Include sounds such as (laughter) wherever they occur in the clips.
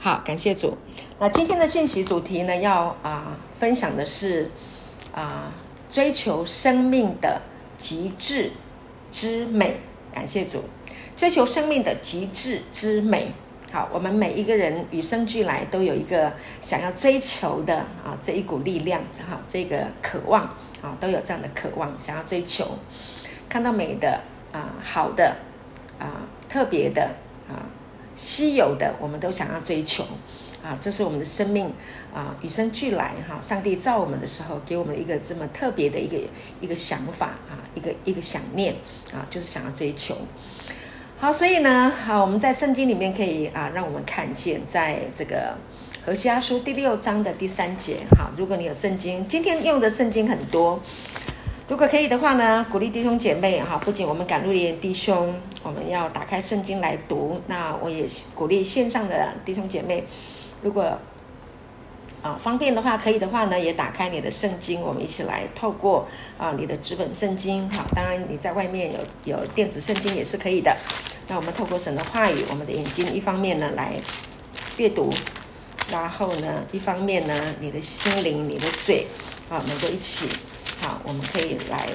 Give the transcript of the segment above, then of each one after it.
好，感谢主。那今天的信息主题呢，要啊、分享的是啊、追求生命的极致之美。感谢主，追求生命的极致之美。好，我们每一个人与生俱来都有一个想要追求的啊这一股力量，哈，这个渴望啊都有这样的渴望，想要追求，看到美的啊好的啊特别的稀有的，我们都想要追求。啊，这是我们的生命啊，与生俱来哈。上帝造我们的时候，给我们一个这么特别的一个一个想法啊，一个一个想念啊，就是想要追求。好，所以呢，好，我们在圣经里面可以啊，让我们看见，在这个何西阿书第六章的第三节。哈，如果你有圣经，今天用的圣经很多，如果可以的话呢，鼓励弟兄姐妹哈，不仅我们赶路的弟兄，我们要打开圣经来读。那我也鼓励线上的弟兄姐妹。如果啊方便的话，可以的话呢，也打开你的圣经，我们一起来透过啊你的纸本圣经，哈，当然你在外面有有电子圣经也是可以的。那我们透过神的话语，我们的眼睛一方面呢来阅读，然后呢一方面呢你的心灵、你的嘴啊能够一起，好，我们可以来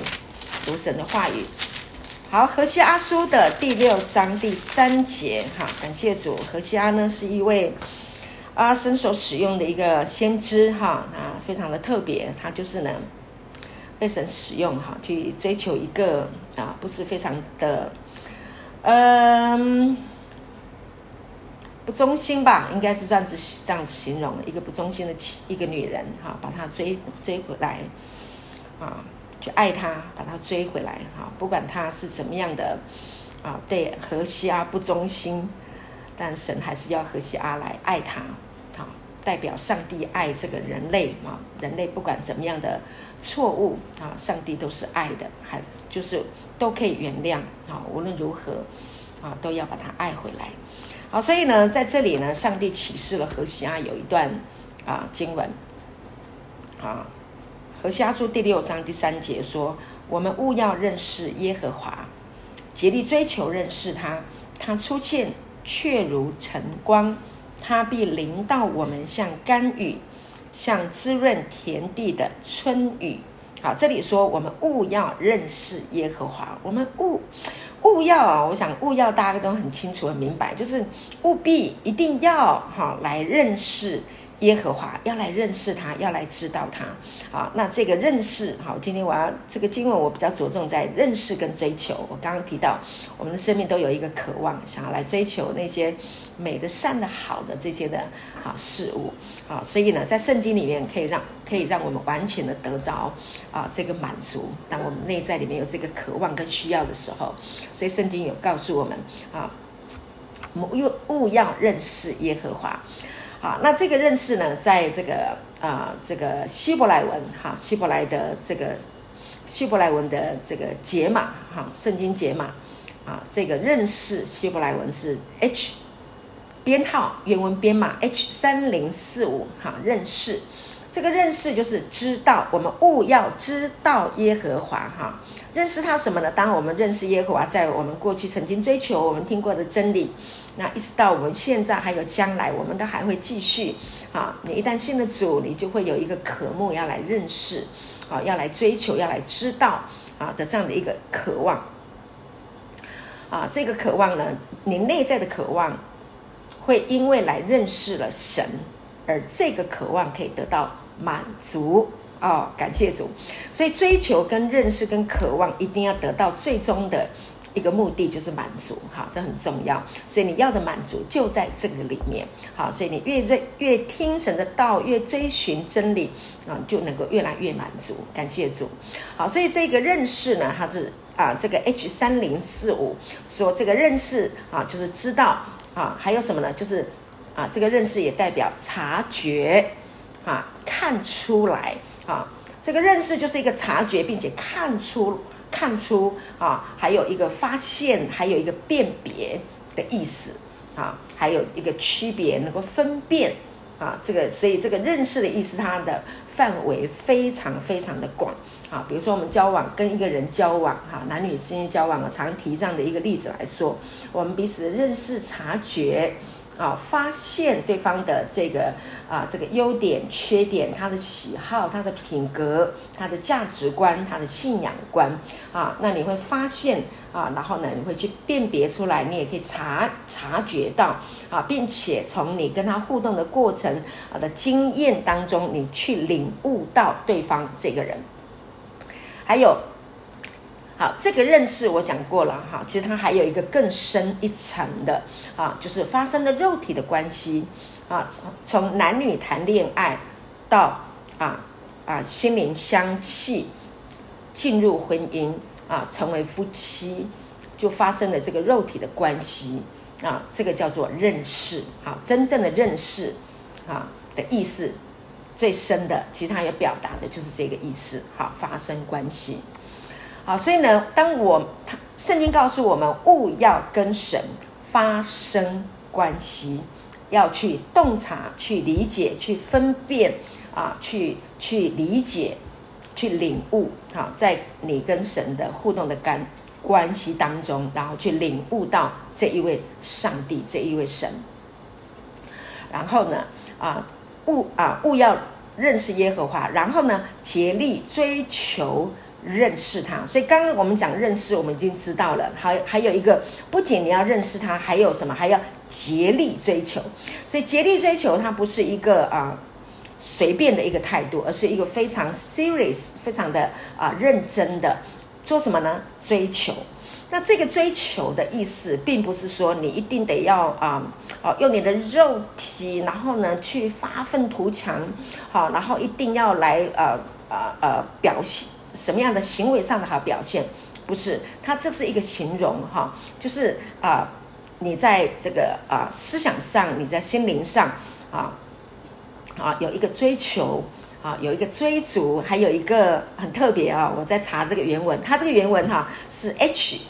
读神的话语。好，何西阿书的第六章第三节，哈，感谢主，何西阿呢是一位。啊，神所使用的一个先知哈，啊，非常的特别，他就是呢，被神使用哈，去追求一个啊，不是非常的，嗯，不忠心吧，应该是这样子这样子形容一个不忠心的一个女人哈，把她追追回来，啊，去爱他，把他追回来哈，不管他是怎么样的啊，对何西阿不忠心。但神还是要何西阿来爱他，好，代表上帝爱这个人类啊，人类不管怎么样的错误啊，上帝都是爱的，还就是都可以原谅啊，无论如何啊，都要把他爱回来。好，所以呢，在这里呢，上帝启示了何西阿有一段啊经文啊，和西阿书第六章第三节说：“我们务要认识耶和华，竭力追求认识他，他出现。”确如晨光，它必临到我们，像甘雨，像滋润田地的春雨。好，这里说我们务要认识耶和华，我们务务要啊，我想务要大家都很清楚、很明白，就是务必一定要哈来认识。耶和华要来认识他，要来知道他。好，那这个认识，好，今天我要这个经文，我比较着重在认识跟追求。我刚刚提到，我们的生命都有一个渴望，想要来追求那些美的、善的、好的这些的好事物。好，所以呢，在圣经里面可以让可以让我们完全的得着啊这个满足。当我们内在里面有这个渴望跟需要的时候，所以圣经有告诉我们啊，务务要认识耶和华。好，那这个认识呢，在这个啊、这个希伯来文哈，希伯来的这个希伯来文的这个解码哈，圣经解码啊，这个认识希伯来文是 H 编号原文编码 H 三零四五哈，认识这个认识就是知道，我们务要知道耶和华哈，认识他什么呢？当我们认识耶和华，在我们过去曾经追求我们听过的真理。那一直到我们现在还有将来，我们都还会继续啊！你一旦信了主，你就会有一个渴慕要来认识，啊，要来追求，要来知道啊的这样的一个渴望。啊，这个渴望呢，你内在的渴望，会因为来认识了神，而这个渴望可以得到满足哦。感谢主，所以追求跟认识跟渴望一定要得到最终的。一个目的就是满足，哈，这很重要。所以你要的满足就在这个里面，好，所以你越越越听神的道，越追寻真理啊，就能够越来越满足。感谢主，好，所以这个认识呢，它是啊，这个 H 三零四五说这个认识啊，就是知道啊，还有什么呢？就是啊，这个认识也代表察觉啊，看出来啊，这个认识就是一个察觉，并且看出。看出啊，还有一个发现，还有一个辨别的意思啊，还有一个区别，能够分辨啊，这个所以这个认识的意思，它的范围非常非常的广啊。比如说我们交往，跟一个人交往哈，男女之间交往，我常提这样的一个例子来说，我们彼此的认识、察觉啊，发现对方的这个啊这个优点、缺点，他的喜好、他的品格、他的价值观、他的信仰观啊，那你会发现啊，然后呢，你会去辨别出来，你也可以察察觉到啊，并且从你跟他互动的过程啊的经验当中，你去领悟到对方这个人，还有。好，这个认识我讲过了哈，其实它还有一个更深一层的啊，就是发生了肉体的关系啊，从从男女谈恋爱到啊啊心灵相契，进入婚姻啊，成为夫妻，就发生了这个肉体的关系啊，这个叫做认识啊，真正的认识啊的意思最深的，其实它也表达的就是这个意思，好，发生关系。好，所以呢，当我他圣经告诉我们，勿要跟神发生关系，要去洞察、去理解、去分辨啊，去去理解、去领悟。好，在你跟神的互动的干关系当中，然后去领悟到这一位上帝，这一位神。然后呢，啊，勿啊勿要认识耶和华，然后呢，竭力追求。认识他，所以刚刚我们讲认识，我们已经知道了。还还有一个，不仅你要认识他，还有什么？还要竭力追求。所以竭力追求，它不是一个啊随便的一个态度，而是一个非常 serious、非常的啊认真的做什么呢？追求。那这个追求的意思，并不是说你一定得要啊哦用你的肉体，然后呢去发愤图强，好，然后一定要来呃呃呃表现。什么样的行为上的好表现？不是，它这是一个形容哈，就是啊，你在这个啊思想上，你在心灵上啊啊有一个追求啊，有一个追逐，还有一个很特别啊，我在查这个原文，它这个原文哈是 H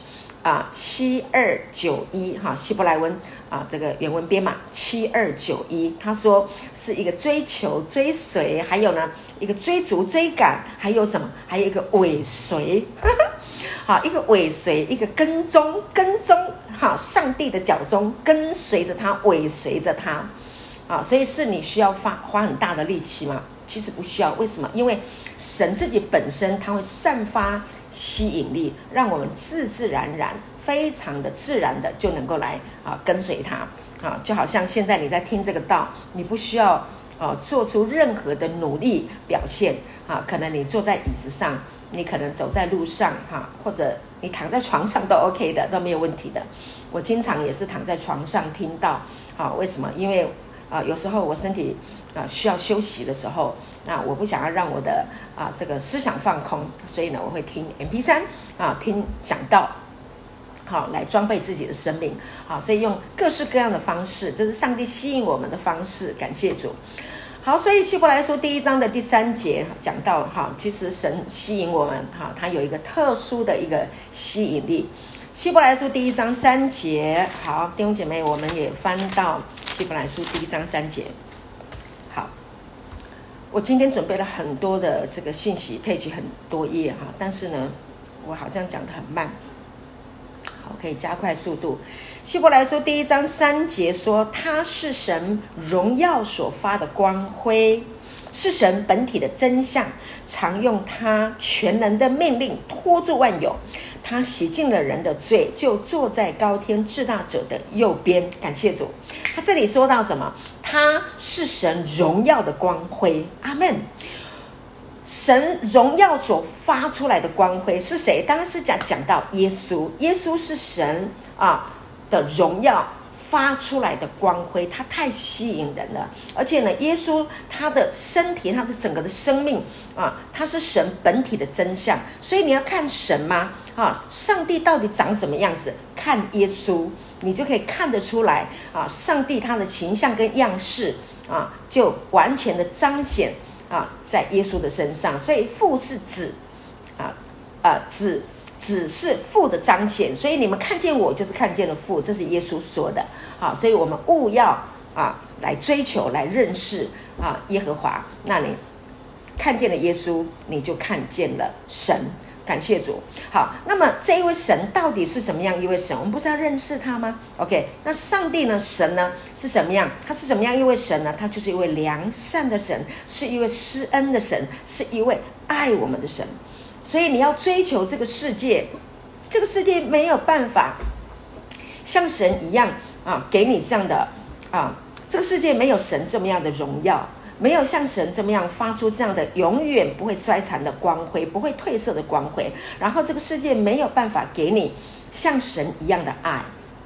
啊七二九一哈希伯来文啊这个原文编码七二九一，他说是一个追求、追随，还有呢。一个追逐、追赶，还有什么？还有一个尾随，(laughs) 好，一个尾随，一个跟踪、跟踪，好，上帝的脚踪，跟随着他，尾随着他，啊，所以是你需要花花很大的力气吗？其实不需要，为什么？因为神自己本身他会散发吸引力，让我们自自然然、非常的自然的就能够来啊跟随他，啊，就好像现在你在听这个道，你不需要。啊，做出任何的努力表现啊，可能你坐在椅子上，你可能走在路上哈，或者你躺在床上都 OK 的，都没有问题的。我经常也是躺在床上听到，啊，为什么？因为啊，有时候我身体啊需要休息的时候，那我不想要让我的啊这个思想放空，所以呢，我会听 MP3 啊，听讲道。好，来装备自己的生命。好，所以用各式各样的方式，这是上帝吸引我们的方式。感谢主。好，所以希伯来书第一章的第三节讲到，哈，其实神吸引我们，哈，他有一个特殊的一个吸引力。希伯来书第一章三节，好，弟兄姐妹，我们也翻到希伯来书第一章三节。好，我今天准备了很多的这个信息，配置很多页哈，但是呢，我好像讲的很慢。可以加快速度。希伯来书第一章三节说：“他是神荣耀所发的光辉，是神本体的真相，常用他全能的命令托住万有。他洗净了人的罪，就坐在高天至大者的右边。”感谢主。他这里说到什么？他是神荣耀的光辉。阿门。神荣耀所发出来的光辉是谁？当然是讲讲到耶稣。耶稣是神啊的荣耀发出来的光辉，他太吸引人了。而且呢，耶稣他的身体，他的整个的生命啊，他是神本体的真相。所以你要看神吗？啊，上帝到底长什么样子？看耶稣，你就可以看得出来啊。上帝他的形象跟样式啊，就完全的彰显。啊，在耶稣的身上，所以父是子，啊啊子子是父的彰显，所以你们看见我，就是看见了父，这是耶稣说的。好，所以我们务要啊来追求，来认识啊耶和华。那你看见了耶稣，你就看见了神感谢主。好，那么这一位神到底是什么样一位神？我们不是要认识他吗？OK，那上帝呢？神呢是什么样？他是什么样一位神呢？他就是一位良善的神，是一位施恩的神，是一位爱我们的神。所以你要追求这个世界，这个世界没有办法像神一样啊，给你这样的啊，这个世界没有神这么样的荣耀。没有像神这么样发出这样的永远不会衰残的光辉，不会褪色的光辉。然后这个世界没有办法给你像神一样的爱。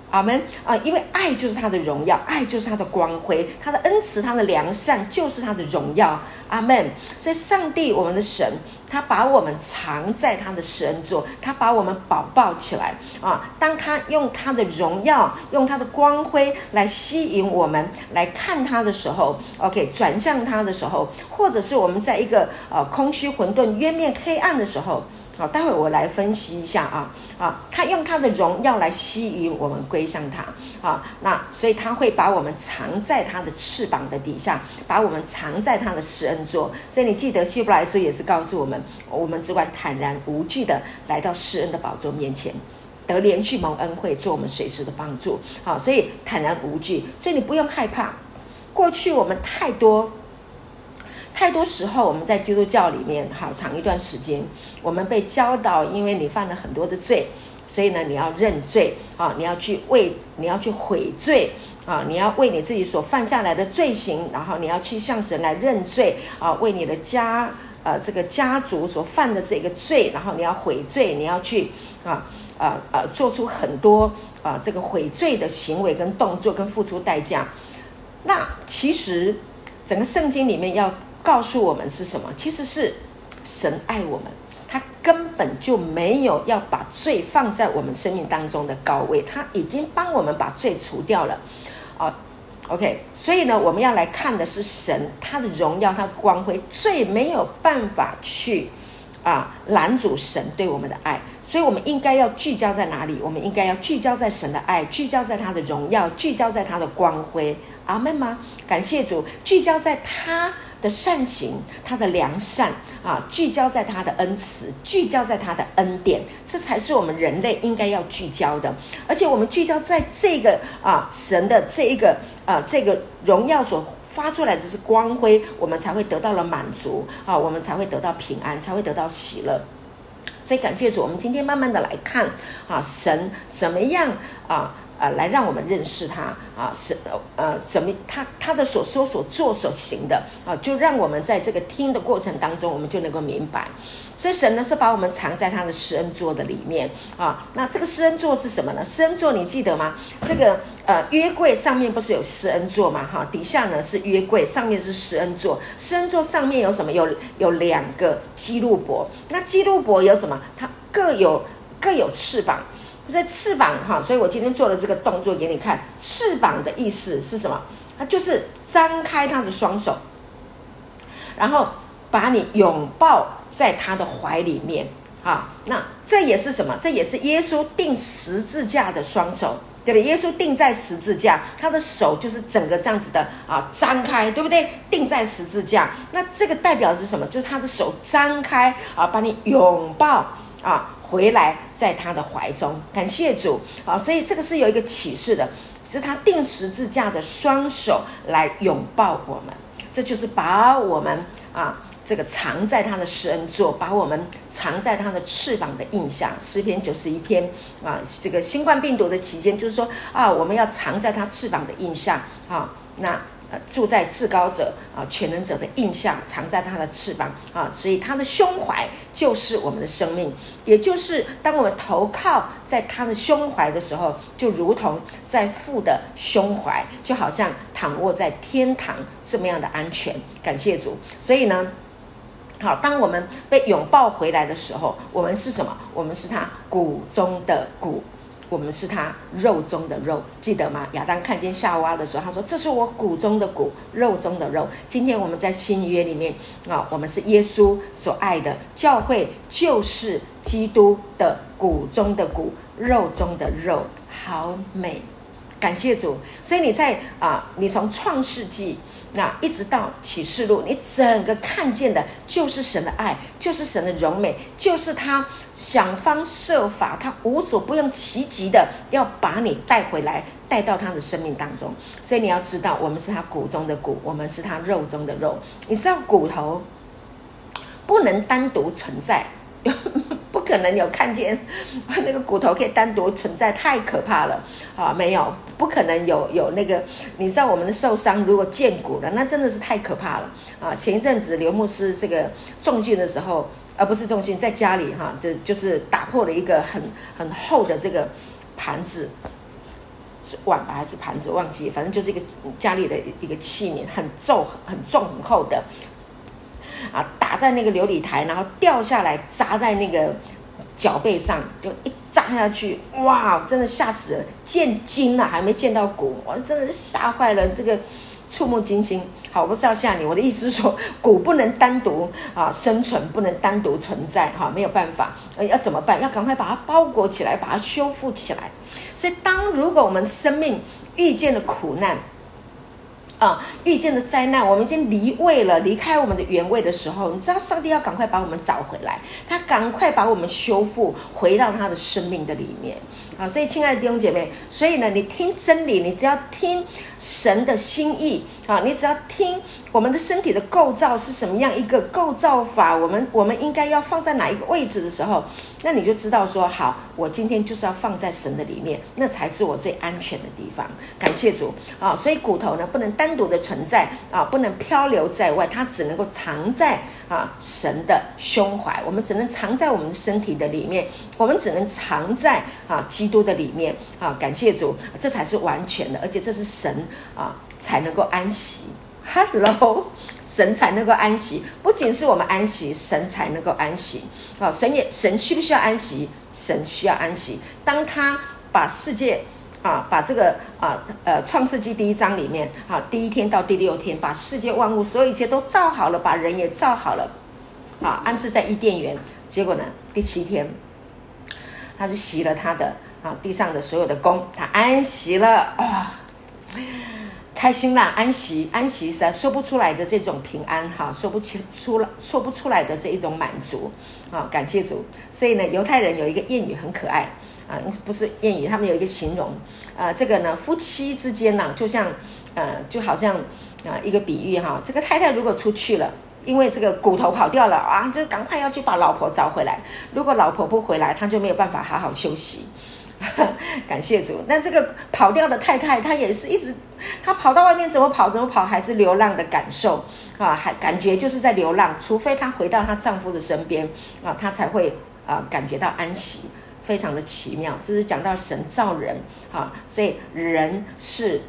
阿门啊！因为爱就是他的荣耀，爱就是他的光辉，他的恩慈，他的良善就是他的荣耀。阿门。所以，上帝，我们的神，他把我们藏在他的施恩座，他把我们宝宝起来啊！当他用他的荣耀，用他的光辉来吸引我们来看他的时候，OK，转向他的时候，或者是我们在一个呃空虚、混沌、渊面、黑暗的时候。好，待会我来分析一下啊啊，他用他的荣耀来吸引我们归向他啊，那所以他会把我们藏在他的翅膀的底下，把我们藏在他的施恩座。所以你记得希伯来书也是告诉我们，我们只管坦然无惧的来到施恩的宝座面前，得连续蒙恩惠，做我们随时的帮助。好，所以坦然无惧，所以你不用害怕。过去我们太多。太多时候，我们在基督教里面，好长一段时间，我们被教导，因为你犯了很多的罪，所以呢，你要认罪啊，你要去为，你要去悔罪啊，你要为你自己所犯下来的罪行，然后你要去向神来认罪啊，为你的家呃这个家族所犯的这个罪，然后你要悔罪，你要去啊啊啊做出很多啊这个悔罪的行为跟动作，跟付出代价。那其实整个圣经里面要。告诉我们是什么？其实是神爱我们，他根本就没有要把罪放在我们生命当中的高位，他已经帮我们把罪除掉了。啊，OK，所以呢，我们要来看的是神他的荣耀，他光辉，罪没有办法去啊拦阻神对我们的爱，所以我们应该要聚焦在哪里？我们应该要聚焦在神的爱，聚焦在他的荣耀，聚焦在他的光辉。阿门吗？感谢主，聚焦在他。的善行，他的良善啊，聚焦在他的恩慈，聚焦在他的恩典，这才是我们人类应该要聚焦的。而且我们聚焦在这个啊神的这一个啊这个荣耀所发出来的是光辉，我们才会得到了满足啊，我们才会得到平安，才会得到喜乐。所以感谢主，我们今天慢慢的来看啊，神怎么样啊？呃，来让我们认识他啊，是呃，怎么他他的所说所做所行的啊，就让我们在这个听的过程当中，我们就能够明白。所以神呢是把我们藏在他的施恩座的里面啊。那这个施恩座是什么呢？施恩座你记得吗？这个呃约柜上面不是有施恩座吗？哈，底下呢是约柜，上面是施恩座。施恩座上面有什么？有有两个基路伯。那基路伯有什么？它各有各有翅膀。所以翅膀哈，所以我今天做了这个动作给你看。翅膀的意思是什么？它就是张开他的双手，然后把你拥抱在他的怀里面啊。那这也是什么？这也是耶稣钉十字架的双手，对不对？耶稣钉在十字架，他的手就是整个这样子的啊，张开，对不对？钉在十字架，那这个代表是什么？就是他的手张开啊，把你拥抱啊。回来，在他的怀中，感谢主啊！所以这个是有一个启示的，是他钉十字架的双手来拥抱我们，这就是把我们啊这个藏在他的施恩座，把我们藏在他的翅膀的印象。诗篇九十一篇啊，这个新冠病毒的期间，就是说啊，我们要藏在他翅膀的印象啊，那。呃，住在至高者啊，全能者的印象藏在他的翅膀啊，所以他的胸怀就是我们的生命，也就是当我们投靠在他的胸怀的时候，就如同在父的胸怀，就好像躺卧在天堂这么样的安全。感谢主，所以呢，好，当我们被拥抱回来的时候，我们是什么？我们是他骨中的骨。我们是他肉中的肉，记得吗？亚当看见夏娃的时候，他说：“这是我骨中的骨，肉中的肉。”今天我们在新约里面啊，我们是耶稣所爱的教会，就是基督的骨中的骨，肉中的肉，好美感谢主。所以你在啊，你从创世纪那一直到启示录，你整个看见的就是神的爱，就是神的荣美，就是他想方设法，他无所不用其极的要把你带回来，带到他的生命当中。所以你要知道，我们是他骨中的骨，我们是他肉中的肉。你知道骨头不能单独存在。(laughs) 可能有看见 (laughs) 那个骨头可以单独存在，太可怕了啊！没有，不可能有有那个。你知道我们的受伤如果见骨了，那真的是太可怕了啊！前一阵子刘牧师这个重训的时候，而不是重训，在家里哈，就就是打破了一个很很厚的这个盘子，是碗吧还是盘子？忘记，反正就是一个家里的一个器皿，很重、很重、很厚的。啊！打在那个琉璃台，然后掉下来砸在那个脚背上，就一扎下去，哇！真的吓死人，见筋了，还没见到骨，我真的是吓坏了，这个触目惊心。好，我不是要吓你，我的意思是说，骨不能单独啊生存，不能单独存在，哈，没有办法，呃，要怎么办？要赶快把它包裹起来，把它修复起来。所以，当如果我们生命遇见了苦难，啊，遇见的灾难，我们已经离位了，离开我们的原位的时候，你知道上帝要赶快把我们找回来，他赶快把我们修复，回到他的生命的里面。啊，所以亲爱的弟兄姐妹，所以呢，你听真理，你只要听神的心意啊，你只要听我们的身体的构造是什么样一个构造法，我们我们应该要放在哪一个位置的时候，那你就知道说，好，我今天就是要放在神的里面，那才是我最安全的地方。感谢主啊！所以骨头呢，不能单独的存在啊，不能漂流在外，它只能够藏在啊神的胸怀，我们只能藏在我们的身体的里面，我们只能藏在啊基基督的里面啊，感谢主，这才是完全的，而且这是神啊才能够安息。Hello，神才能够安息，不仅是我们安息，神才能够安息。啊，神也神需不需要安息？神需要安息。当他把世界啊，把这个啊呃创世纪第一章里面啊第一天到第六天，把世界万物所有一切都造好了，把人也造好了，啊安置在伊甸园。结果呢，第七天。他就息了他的啊地上的所有的工，他安息了啊，开心啦，安息安息是说不出来的这种平安哈，说不清出了说不出来的这一种满足啊，感谢主。所以呢，犹太人有一个谚语很可爱啊，不是谚语，他们有一个形容啊，这个呢夫妻之间呢，就像呃就好像啊一个比喻哈，这个太太如果出去了。因为这个骨头跑掉了啊，就赶快要去把老婆找回来。如果老婆不回来，他就没有办法好好休息。(laughs) 感谢主。那这个跑掉的太太，她也是一直，她跑到外面怎么跑怎么跑，还是流浪的感受啊，还感觉就是在流浪。除非她回到她丈夫的身边啊，她才会啊感觉到安息，非常的奇妙。这是讲到神造人啊，所以人是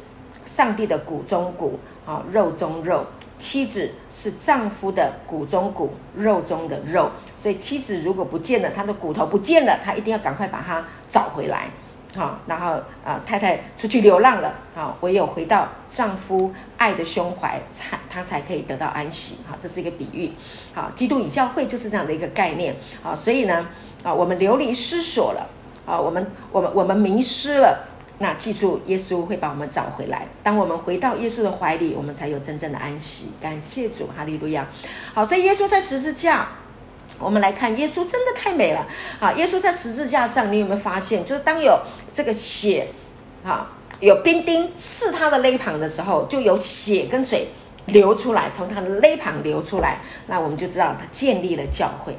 上帝的骨中骨啊，肉中肉。妻子是丈夫的骨中骨，肉中的肉，所以妻子如果不见了，他的骨头不见了，他一定要赶快把它找回来，好，然后啊，太太出去流浪了，啊，唯有回到丈夫爱的胸怀，才她才可以得到安息，哈，这是一个比喻，好，基督与教会就是这样的一个概念，好，所以呢，啊，我们流离失所了，啊，我们我们我们迷失了。那记住，耶稣会把我们找回来。当我们回到耶稣的怀里，我们才有真正的安息。感谢主，哈利路亚。好，所以耶稣在十字架，我们来看，耶稣真的太美了。好，耶稣在十字架上，你有没有发现，就是当有这个血，啊，有冰钉刺他的肋旁的时候，就有血跟水流出来，从他的肋旁流出来，那我们就知道他建立了教会，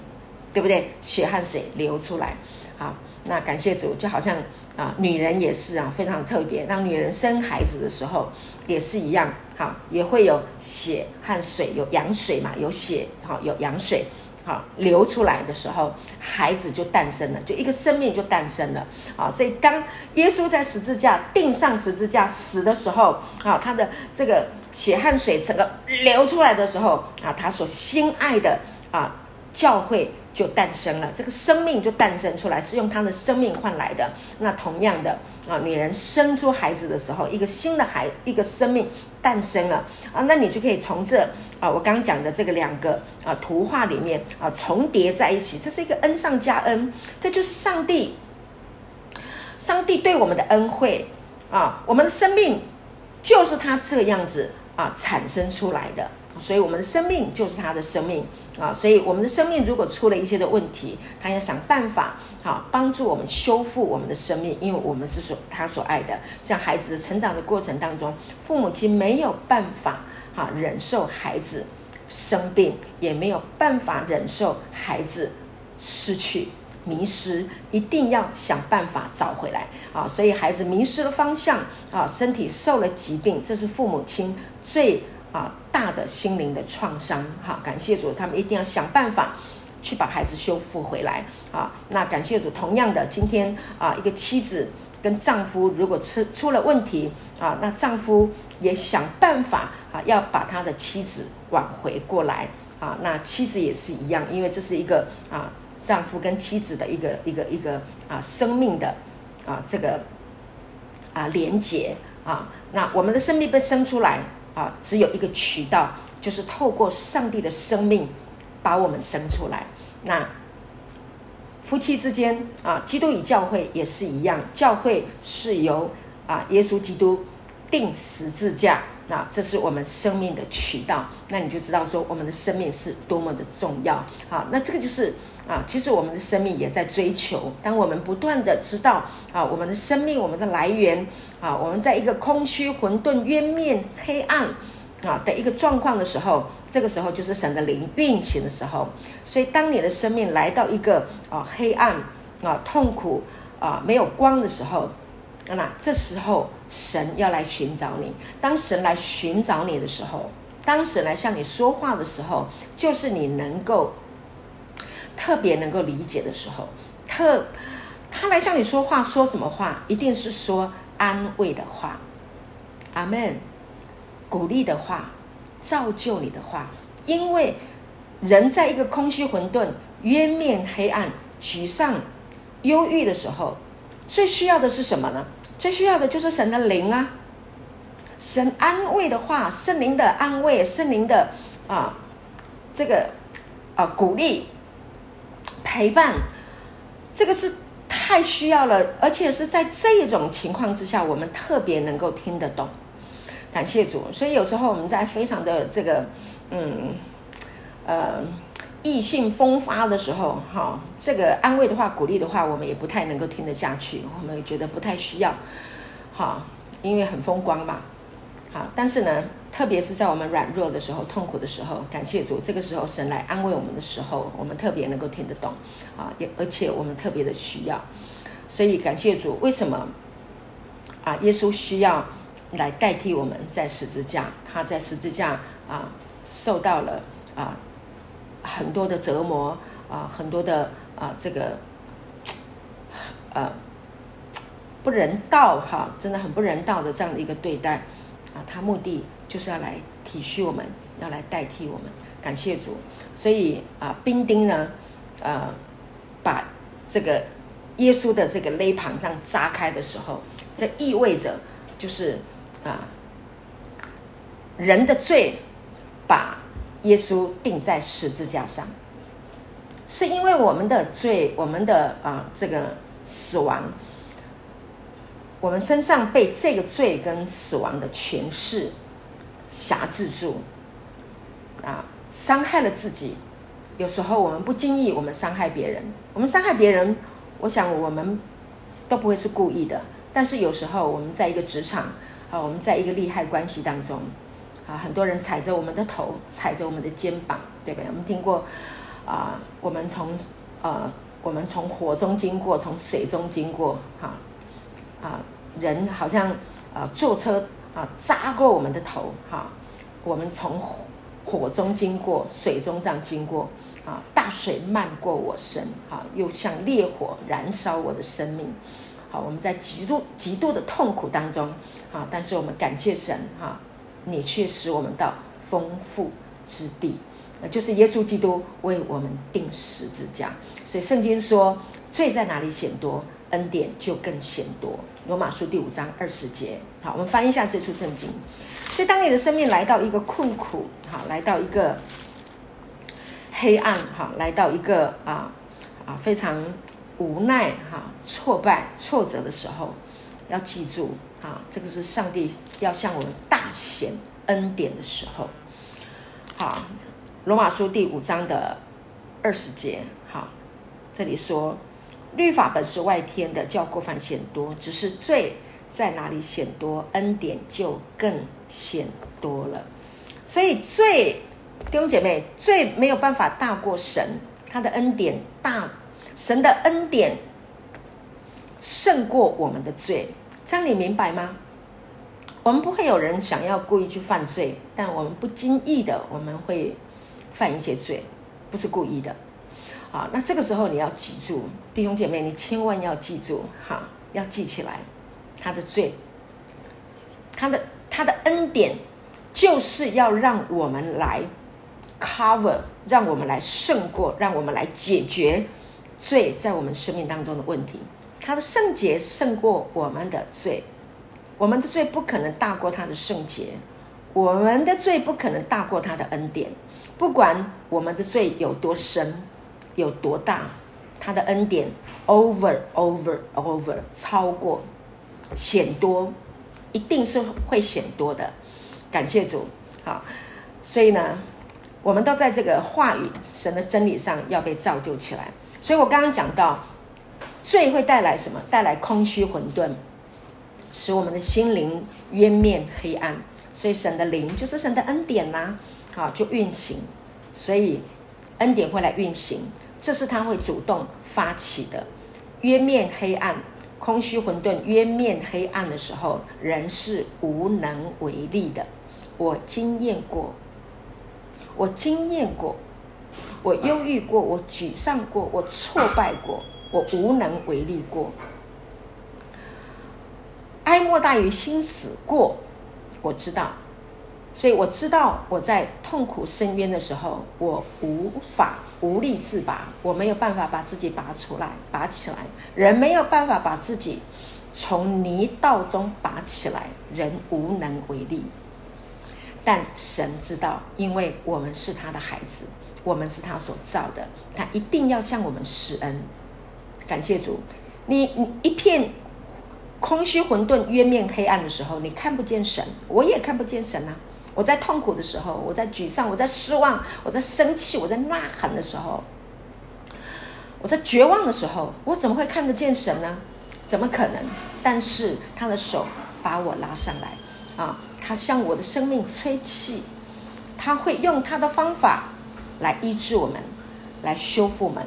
对不对？血和水流出来，好。那感谢主，就好像啊，女人也是啊，非常特别。当女人生孩子的时候，也是一样，哈，也会有血和水，有羊水嘛，有血，哈，有羊水，哈，流出来的时候，孩子就诞生了，就一个生命就诞生了，啊，所以当耶稣在十字架钉上十字架死的时候，啊，他的这个血和水整个流出来的时候，啊，他所心爱的啊教会。就诞生了，这个生命就诞生出来，是用他的生命换来的。那同样的啊，女人生出孩子的时候，一个新的孩，一个生命诞生了啊，那你就可以从这啊，我刚刚讲的这个两个啊图画里面啊重叠在一起，这是一个恩上加恩，这就是上帝，上帝对我们的恩惠啊，我们的生命就是他这样子啊产生出来的。所以我们的生命就是他的生命啊，所以我们的生命如果出了一些的问题，他要想办法啊帮助我们修复我们的生命，因为我们是所他所爱的。像孩子的成长的过程当中，父母亲没有办法啊忍受孩子生病，也没有办法忍受孩子失去、迷失，一定要想办法找回来啊。所以孩子迷失了方向啊，身体受了疾病，这是父母亲最。啊，大的心灵的创伤，哈，感谢主，他们一定要想办法去把孩子修复回来啊。那感谢主，同样的，今天啊，一个妻子跟丈夫如果出出了问题啊，那丈夫也想办法啊，要把他的妻子挽回过来啊。那妻子也是一样，因为这是一个啊，丈夫跟妻子的一个一个一个啊，生命的啊，这个啊连接啊。那我们的生命被生出来。啊，只有一个渠道，就是透过上帝的生命把我们生出来。那夫妻之间啊，基督与教会也是一样，教会是由啊耶稣基督钉十字架，那这是我们生命的渠道。那你就知道说，我们的生命是多么的重要。好，那这个就是啊，其实我们的生命也在追求。当我们不断的知道啊，我们的生命，我们的来源。啊，我们在一个空虚、混沌、渊面、黑暗啊的一个状况的时候，这个时候就是神的灵运行的时候。所以，当你的生命来到一个啊黑暗啊痛苦啊没有光的时候，那这时候神要来寻找你。当神来寻找你的时候，当神来向你说话的时候，就是你能够特别能够理解的时候。特他来向你说话，说什么话？一定是说。安慰的话，阿门；鼓励的话，造就你的话。因为人在一个空虚、混沌、渊面、黑暗、沮丧、忧郁的时候，最需要的是什么呢？最需要的就是神的灵啊！神安慰的话，圣灵的安慰，圣灵的啊，这个啊鼓励、陪伴，这个是。太需要了，而且是在这种情况之下，我们特别能够听得懂。感谢主，所以有时候我们在非常的这个，嗯，呃，意兴风发的时候，哈，这个安慰的话、鼓励的话，我们也不太能够听得下去，我们也觉得不太需要，哈，因为很风光嘛，好，但是呢。特别是在我们软弱的时候、痛苦的时候，感谢主，这个时候神来安慰我们的时候，我们特别能够听得懂啊，也而且我们特别的需要，所以感谢主。为什么啊？耶稣需要来代替我们在十字架，他在十字架啊受到了啊很多的折磨啊，很多的啊这个呃不人道哈、真的很不人道的这样的一个对待啊，他目的。就是要来体恤我们，要来代替我们，感谢主。所以啊，兵丁呢，呃，把这个耶稣的这个肋旁这样扎开的时候，这意味着就是啊，人的罪把耶稣钉在十字架上，是因为我们的罪，我们的啊这个死亡，我们身上被这个罪跟死亡的权势。辖制住，啊，伤害了自己。有时候我们不经意，我们伤害别人。我们伤害别人，我想我们都不会是故意的。但是有时候我们在一个职场，啊，我们在一个利害关系当中，啊，很多人踩着我们的头，踩着我们的肩膀，对不对？我们听过，啊，我们从，呃，我们从火中经过，从水中经过，哈，啊，人好像，啊，坐车。啊，扎过我们的头，哈，我们从火中经过，水中这样经过，啊，大水漫过我身，啊，又像烈火燃烧我的生命，好，我们在极度极度的痛苦当中，啊，但是我们感谢神，哈，你却使我们到丰富之地，就是耶稣基督为我们钉十字架，所以圣经说，罪在哪里显多，恩典就更显多。罗马书第五章二十节，好，我们翻译一下这处圣经。所以，当你的生命来到一个困苦，好，来到一个黑暗，哈，来到一个啊啊非常无奈，哈，挫败、挫折的时候，要记住，啊，这个是上帝要向我们大显恩典的时候。好，罗马书第五章的二十节，好，这里说，律法本是外天的，叫过犯显多，只是罪在哪里显多，恩典就更显多了。所以罪，弟兄姐妹，罪没有办法大过神，他的恩典大，神的恩典胜过我们的罪。这样你明白吗？我们不会有人想要故意去犯罪，但我们不经意的我们会犯一些罪，不是故意的。好，那这个时候你要记住，弟兄姐妹，你千万要记住，哈，要记起来，他的罪，他的他的恩典，就是要让我们来 cover，让我们来胜过，让我们来解决罪在我们生命当中的问题。他的圣洁胜过我们的罪，我们的罪不可能大过他的圣洁，我们的罪不可能大过他的恩典。不管我们的罪有多深，有多大，他的恩典 over over over 超过，显多，一定是会显多的。感谢主，好，所以呢，我们都在这个话语神的真理上要被造就起来。所以我刚刚讲到。罪会带来什么？带来空虚混沌，使我们的心灵渊面黑暗。所以神的灵就是神的恩典呐、啊，好就运行。所以恩典会来运行，这是他会主动发起的。渊面黑暗、空虚混沌、渊面黑暗的时候，人是无能为力的。我经验过，我经验过，我忧郁过，我沮丧过，我挫败过。我无能为力过，哀莫大于心死过，我知道，所以我知道我在痛苦深渊的时候，我无法无力自拔，我没有办法把自己拔出来、拔起来。人没有办法把自己从泥道中拔起来，人无能为力。但神知道，因为我们是他的孩子，我们是他所造的，他一定要向我们施恩。感谢主，你你一片空虚混沌、渊面黑暗的时候，你看不见神，我也看不见神啊！我在痛苦的时候，我在沮丧，我在失望，我在生气，我在呐喊的时候，我在绝望的时候，我怎么会看得见神呢？怎么可能？但是他的手把我拉上来啊！他向我的生命吹气，他会用他的方法来医治我们，来修复我们，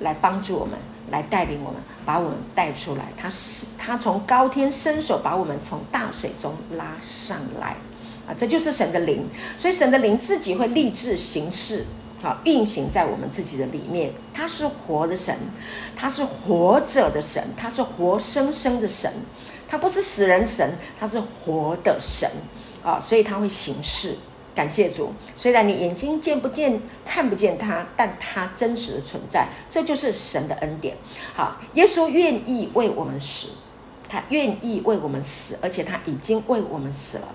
来帮助我们。来带领我们，把我们带出来。他是他从高天伸手把我们从大水中拉上来，啊，这就是神的灵。所以神的灵自己会立志行事，啊，运行在我们自己的里面。他是活的神，他是活着的神，他是活生生的神，他不是死人神，他是活的神，啊，所以他会行事。感谢主，虽然你眼睛见不见、看不见他，但他真实的存在，这就是神的恩典。好，耶稣愿意为我们死，他愿意为我们死，而且他已经为我们死了。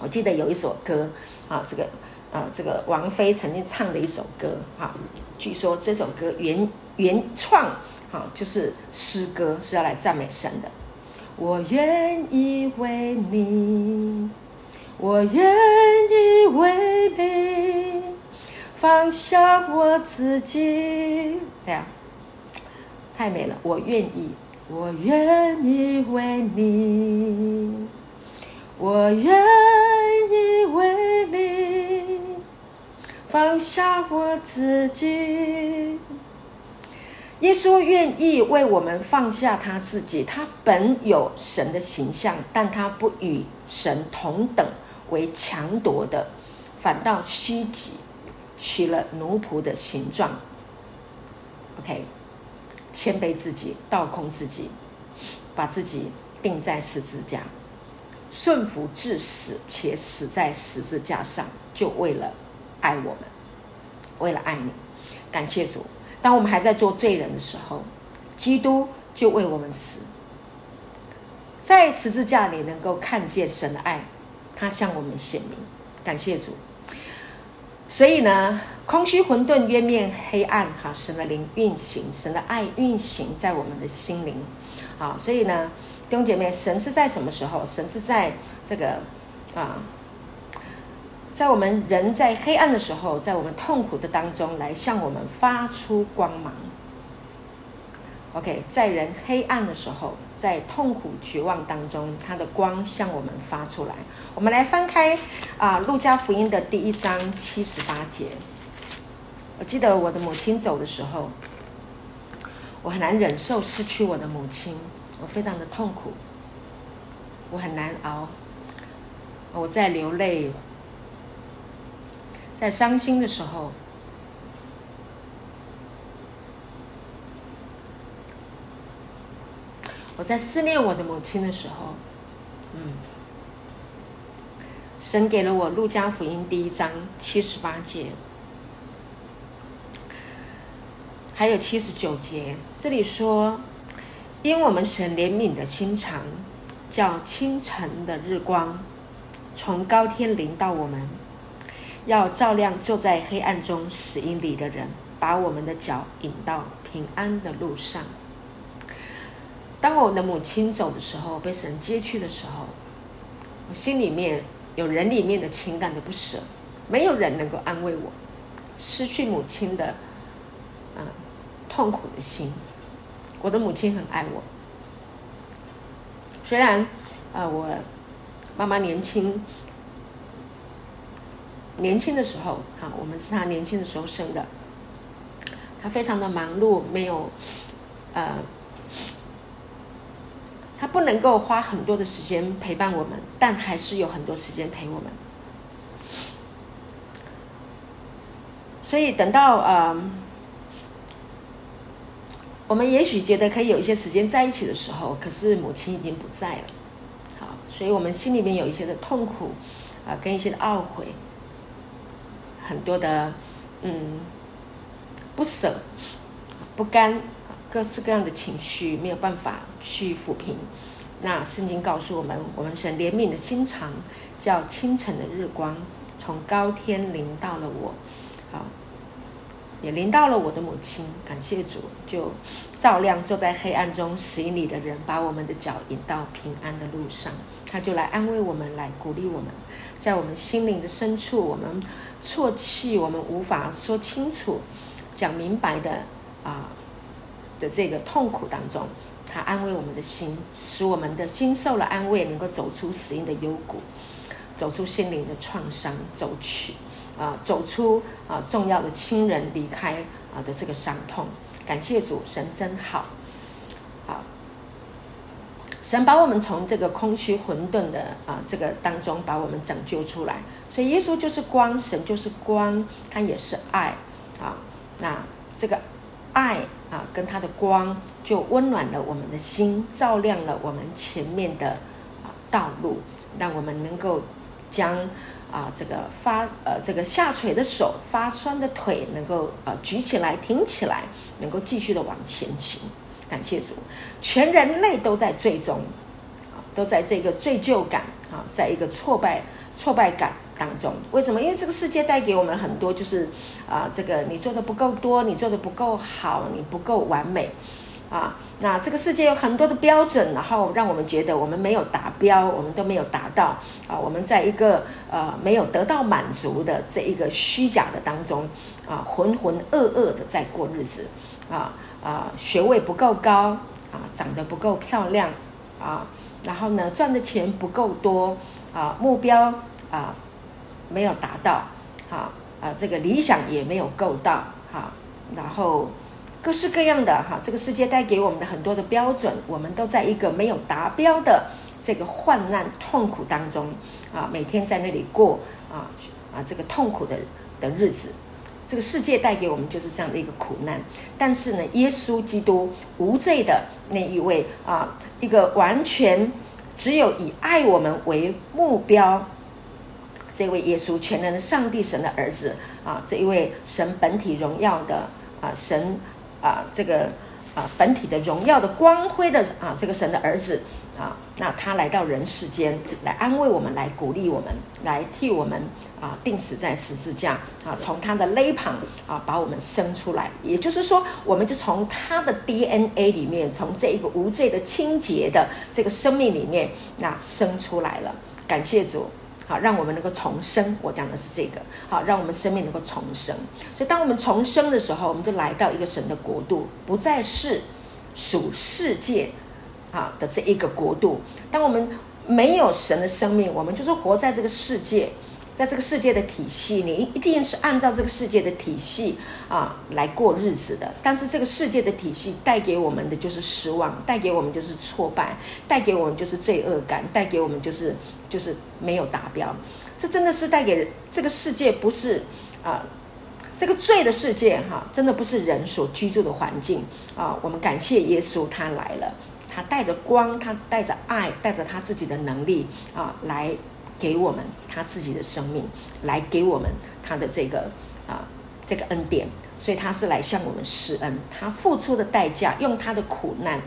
我记得有一首歌，啊，这个啊，这个王菲曾经唱的一首歌，哈，据说这首歌原原创，哈，就是诗歌是要来赞美神的。我愿意为你。我愿意为你放下我自己，对啊，太美了。我愿意，我愿意为你，我愿意为你放下我自己。耶稣愿意为我们放下他自己，他本有神的形象，但他不与神同等。为强夺的，反倒虚己，取了奴仆的形状。OK，谦卑自己，倒空自己，把自己钉在十字架，顺服至死，且死在十字架上，就为了爱我们，为了爱你。感谢主，当我们还在做罪人的时候，基督就为我们死，在十字架里能够看见神的爱。他向我们显明，感谢主。所以呢，空虚混沌、渊面黑暗，哈，神的灵运行，神的爱运行在我们的心灵，好，所以呢，兄姐妹，神是在什么时候？神是在这个啊，在我们人在黑暗的时候，在我们痛苦的当中，来向我们发出光芒。OK，在人黑暗的时候，在痛苦绝望当中，他的光向我们发出来。我们来翻开啊，《路加福音》的第一章七十八节。我记得我的母亲走的时候，我很难忍受失去我的母亲。我非常的痛苦，我很难熬，我在流泪，在伤心的时候，我在思念我的母亲的时候，嗯，神给了我《路加福音》第一章七十八节，还有七十九节，这里说。因我们神怜悯的心肠，叫清晨的日光从高天临到我们，要照亮坐在黑暗中死荫里的人，把我们的脚引到平安的路上。当我的母亲走的时候，被神接去的时候，我心里面有人里面的情感的不舍，没有人能够安慰我，失去母亲的，嗯，痛苦的心。我的母亲很爱我，虽然，啊、呃，我妈妈年轻，年轻的时候，哈，我们是她年轻的时候生的，她非常的忙碌，没有，呃，她不能够花很多的时间陪伴我们，但还是有很多时间陪我们，所以等到，呃。我们也许觉得可以有一些时间在一起的时候，可是母亲已经不在了，好，所以我们心里面有一些的痛苦，啊，跟一些的懊悔，很多的嗯不舍、不甘，各式各样的情绪没有办法去抚平。那圣经告诉我们，我们神怜悯的心肠，叫清晨的日光从高天临到了我，好。也临到了我的母亲，感谢主，就照亮坐在黑暗中死荫里的人，把我们的脚引到平安的路上。他就来安慰我们，来鼓励我们，在我们心灵的深处，我们啜泣，我们无法说清楚、讲明白的啊的这个痛苦当中，他安慰我们的心，使我们的心受了安慰，能够走出死荫的幽谷，走出心灵的创伤，走去。啊，走出啊重要的亲人离开啊的这个伤痛，感谢主，神真好，好，神把我们从这个空虚混沌的啊这个当中把我们拯救出来，所以耶稣就是光，神就是光，他也是爱。啊，那这个爱啊跟他的光就温暖了我们的心，照亮了我们前面的啊道路，让我们能够将。啊，这个发呃，这个下垂的手、发酸的腿，能够呃举起来、挺起来，能够继续的往前行。感谢主，全人类都在罪中，啊，都在这个罪疚感啊，在一个挫败挫败感当中。为什么？因为这个世界带给我们很多，就是啊，这个你做的不够多，你做的不够好，你不够完美。啊，那这个世界有很多的标准，然后让我们觉得我们没有达标，我们都没有达到啊。我们在一个呃没有得到满足的这一个虚假的当中啊，浑浑噩噩的在过日子啊啊，学位不够高啊，长得不够漂亮啊，然后呢赚的钱不够多啊，目标啊没有达到啊啊，这个理想也没有够到哈，然后。各式各样的哈，这个世界带给我们的很多的标准，我们都在一个没有达标的这个患难痛苦当中啊，每天在那里过啊啊这个痛苦的的日子。这个世界带给我们就是这样的一个苦难。但是呢，耶稣基督无罪的那一位啊，一个完全只有以爱我们为目标，这位耶稣全能的上帝神的儿子啊，这一位神本体荣耀的啊神。啊，这个啊，本体的荣耀的光辉的啊，这个神的儿子啊，那他来到人世间来安慰我们，来鼓励我们，来替我们啊钉死在十字架啊，从他的肋旁啊把我们生出来。也就是说，我们就从他的 DNA 里面，从这一个无罪的清洁的这个生命里面，那生出来了。感谢主。好，让我们能够重生。我讲的是这个。好，让我们生命能够重生。所以，当我们重生的时候，我们就来到一个神的国度，不再是属世界啊的这一个国度。当我们没有神的生命，我们就是活在这个世界。在这个世界的体系，你一定是按照这个世界的体系啊来过日子的。但是这个世界的体系带给我们的就是失望，带给我们就是挫败，带给我们就是罪恶感，带给我们就是就是没有达标。这真的是带给这个世界不是啊，这个罪的世界哈、真的不是人所居住的环境啊。我们感谢耶稣，他来了，他带着光，他带着爱，带着他自己的能力啊来。给我们他自己的生命，来给我们他的这个啊这个恩典，所以他是来向我们施恩。他付出的代价，用他的苦难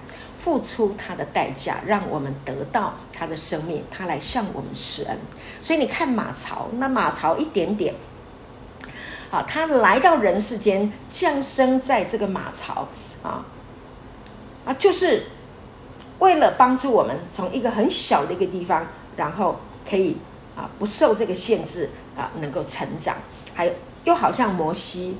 付出他的代价，让我们得到他的生命。他来向我们施恩。所以你看马槽，那马槽一点点，好，他来到人世间，降生在这个马槽啊啊，就是为了帮助我们从一个很小的一个地方，然后。可以啊，不受这个限制啊，能够成长。还有，又好像摩西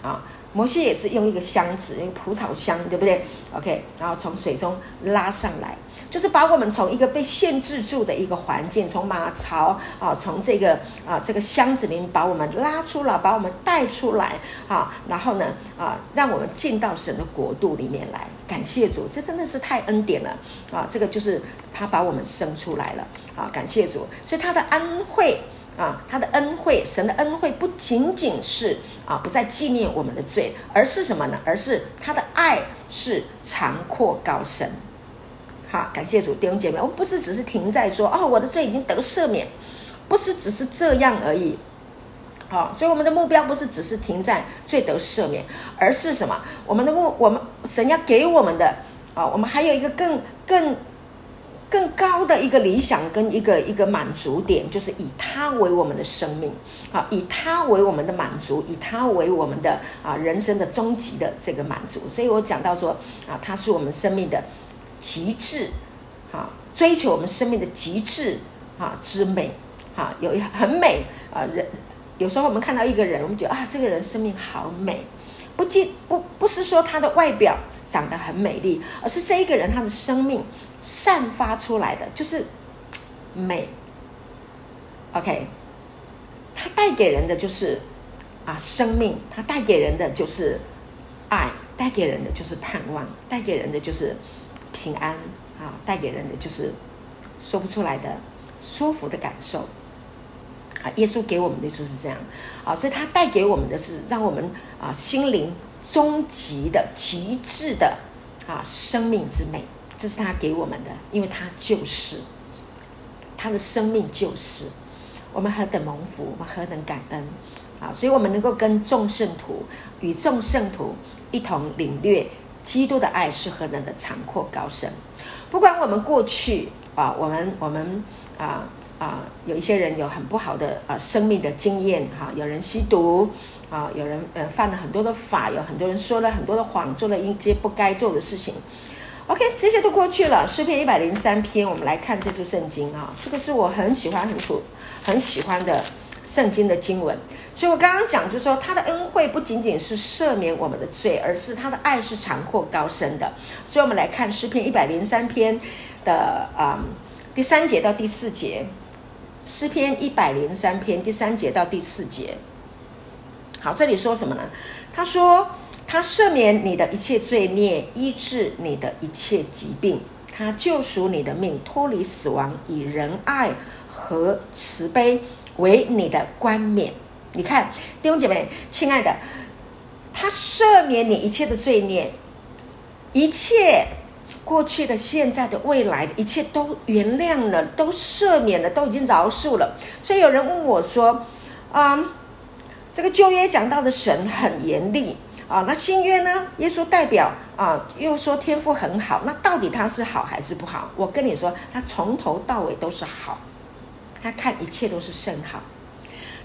啊，摩西也是用一个箱子，用蒲草箱，对不对？OK，然后从水中拉上来，就是把我们从一个被限制住的一个环境，从马槽啊，从这个啊这个箱子里面把我们拉出来，把我们带出来啊，然后呢啊，让我们进到神的国度里面来。感谢主，这真的是太恩典了啊！这个就是他把我们生出来了啊！感谢主，所以他的恩惠啊，他的恩惠，神的恩惠不仅仅是啊，不再纪念我们的罪，而是什么呢？而是他的爱是长阔高深。好，感谢主，弟兄姐妹，我们不是只是停在说哦，我的罪已经得赦免，不是只是这样而已。好，所以我们的目标不是只是停在罪得赦免，而是什么？我们的目，我们神要给我们的啊，我们还有一个更更更高的一个理想跟一个一个满足点，就是以他为我们的生命，啊，以他为我们的满足，以他为我们的啊人生的终极的这个满足。所以我讲到说啊，他是我们生命的极致，啊，追求我们生命的极致啊之美，啊，有一很美啊人。有时候我们看到一个人，我们觉得啊，这个人生命好美，不仅不不是说他的外表长得很美丽，而是这一个人他的生命散发出来的就是美。OK，它带给人的就是啊生命，它带给人的就是爱，带给人的就是盼望，带给人的就是平安啊，带给人的就是说不出来的舒服的感受。啊，耶稣给我们的就是这样，啊，所以他带给我们的是让我们啊心灵终极的极致的啊生命之美，这是他给我们的，因为他就是他的生命就是我们何等蒙福，我们何等感恩啊！所以我们能够跟众圣徒与众圣徒一同领略基督的爱是何等的长阔高深，不管我们过去啊，我们我们啊。啊，有一些人有很不好的呃生命的经验哈，有人吸毒啊，有人呃犯了很多的法，有很多人说了很多的谎，做了一些不该做的事情。OK，这些都过去了。诗篇一百零三篇，我们来看这处圣经啊，这个是我很喜欢、很很喜欢的圣经的经文。所以我刚刚讲，就是说他的恩惠不仅仅是赦免我们的罪，而是他的爱是长阔高深的。所以我们来看诗篇一百零三篇的啊、第三节到第四节。诗篇一百零三篇第三节到第四节，好，这里说什么呢？他说：“他赦免你的一切罪孽，医治你的一切疾病，他救赎你的命，脱离死亡，以仁爱和慈悲为你的冠冕。”你看，弟兄姐妹，亲爱的，他赦免你一切的罪孽，一切。过去的、现在的、未来的一切都原谅了，都赦免了，都已经饶恕了。所以有人问我说：“、嗯，这个旧约讲到的神很严厉啊，那新约呢？耶稣代表啊，又说天赋很好，那到底他是好还是不好？我跟你说，他从头到尾都是好，他看一切都是甚好。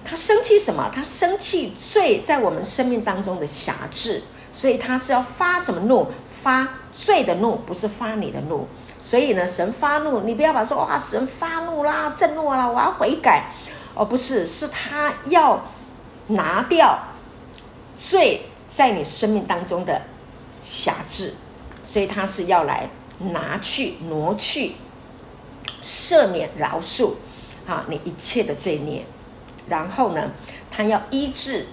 他生气什么？他生气罪在我们生命当中的辖制，所以他是要发什么怒？发罪的怒，不是发你的怒。所以呢，神发怒，你不要把说哇，神发怒啦，震怒啦，我要悔改。哦，不是，是他要拿掉罪在你生命当中的辖制，所以他是要来拿去、挪去、赦免、饶恕啊，你一切的罪孽。然后呢，他要医治，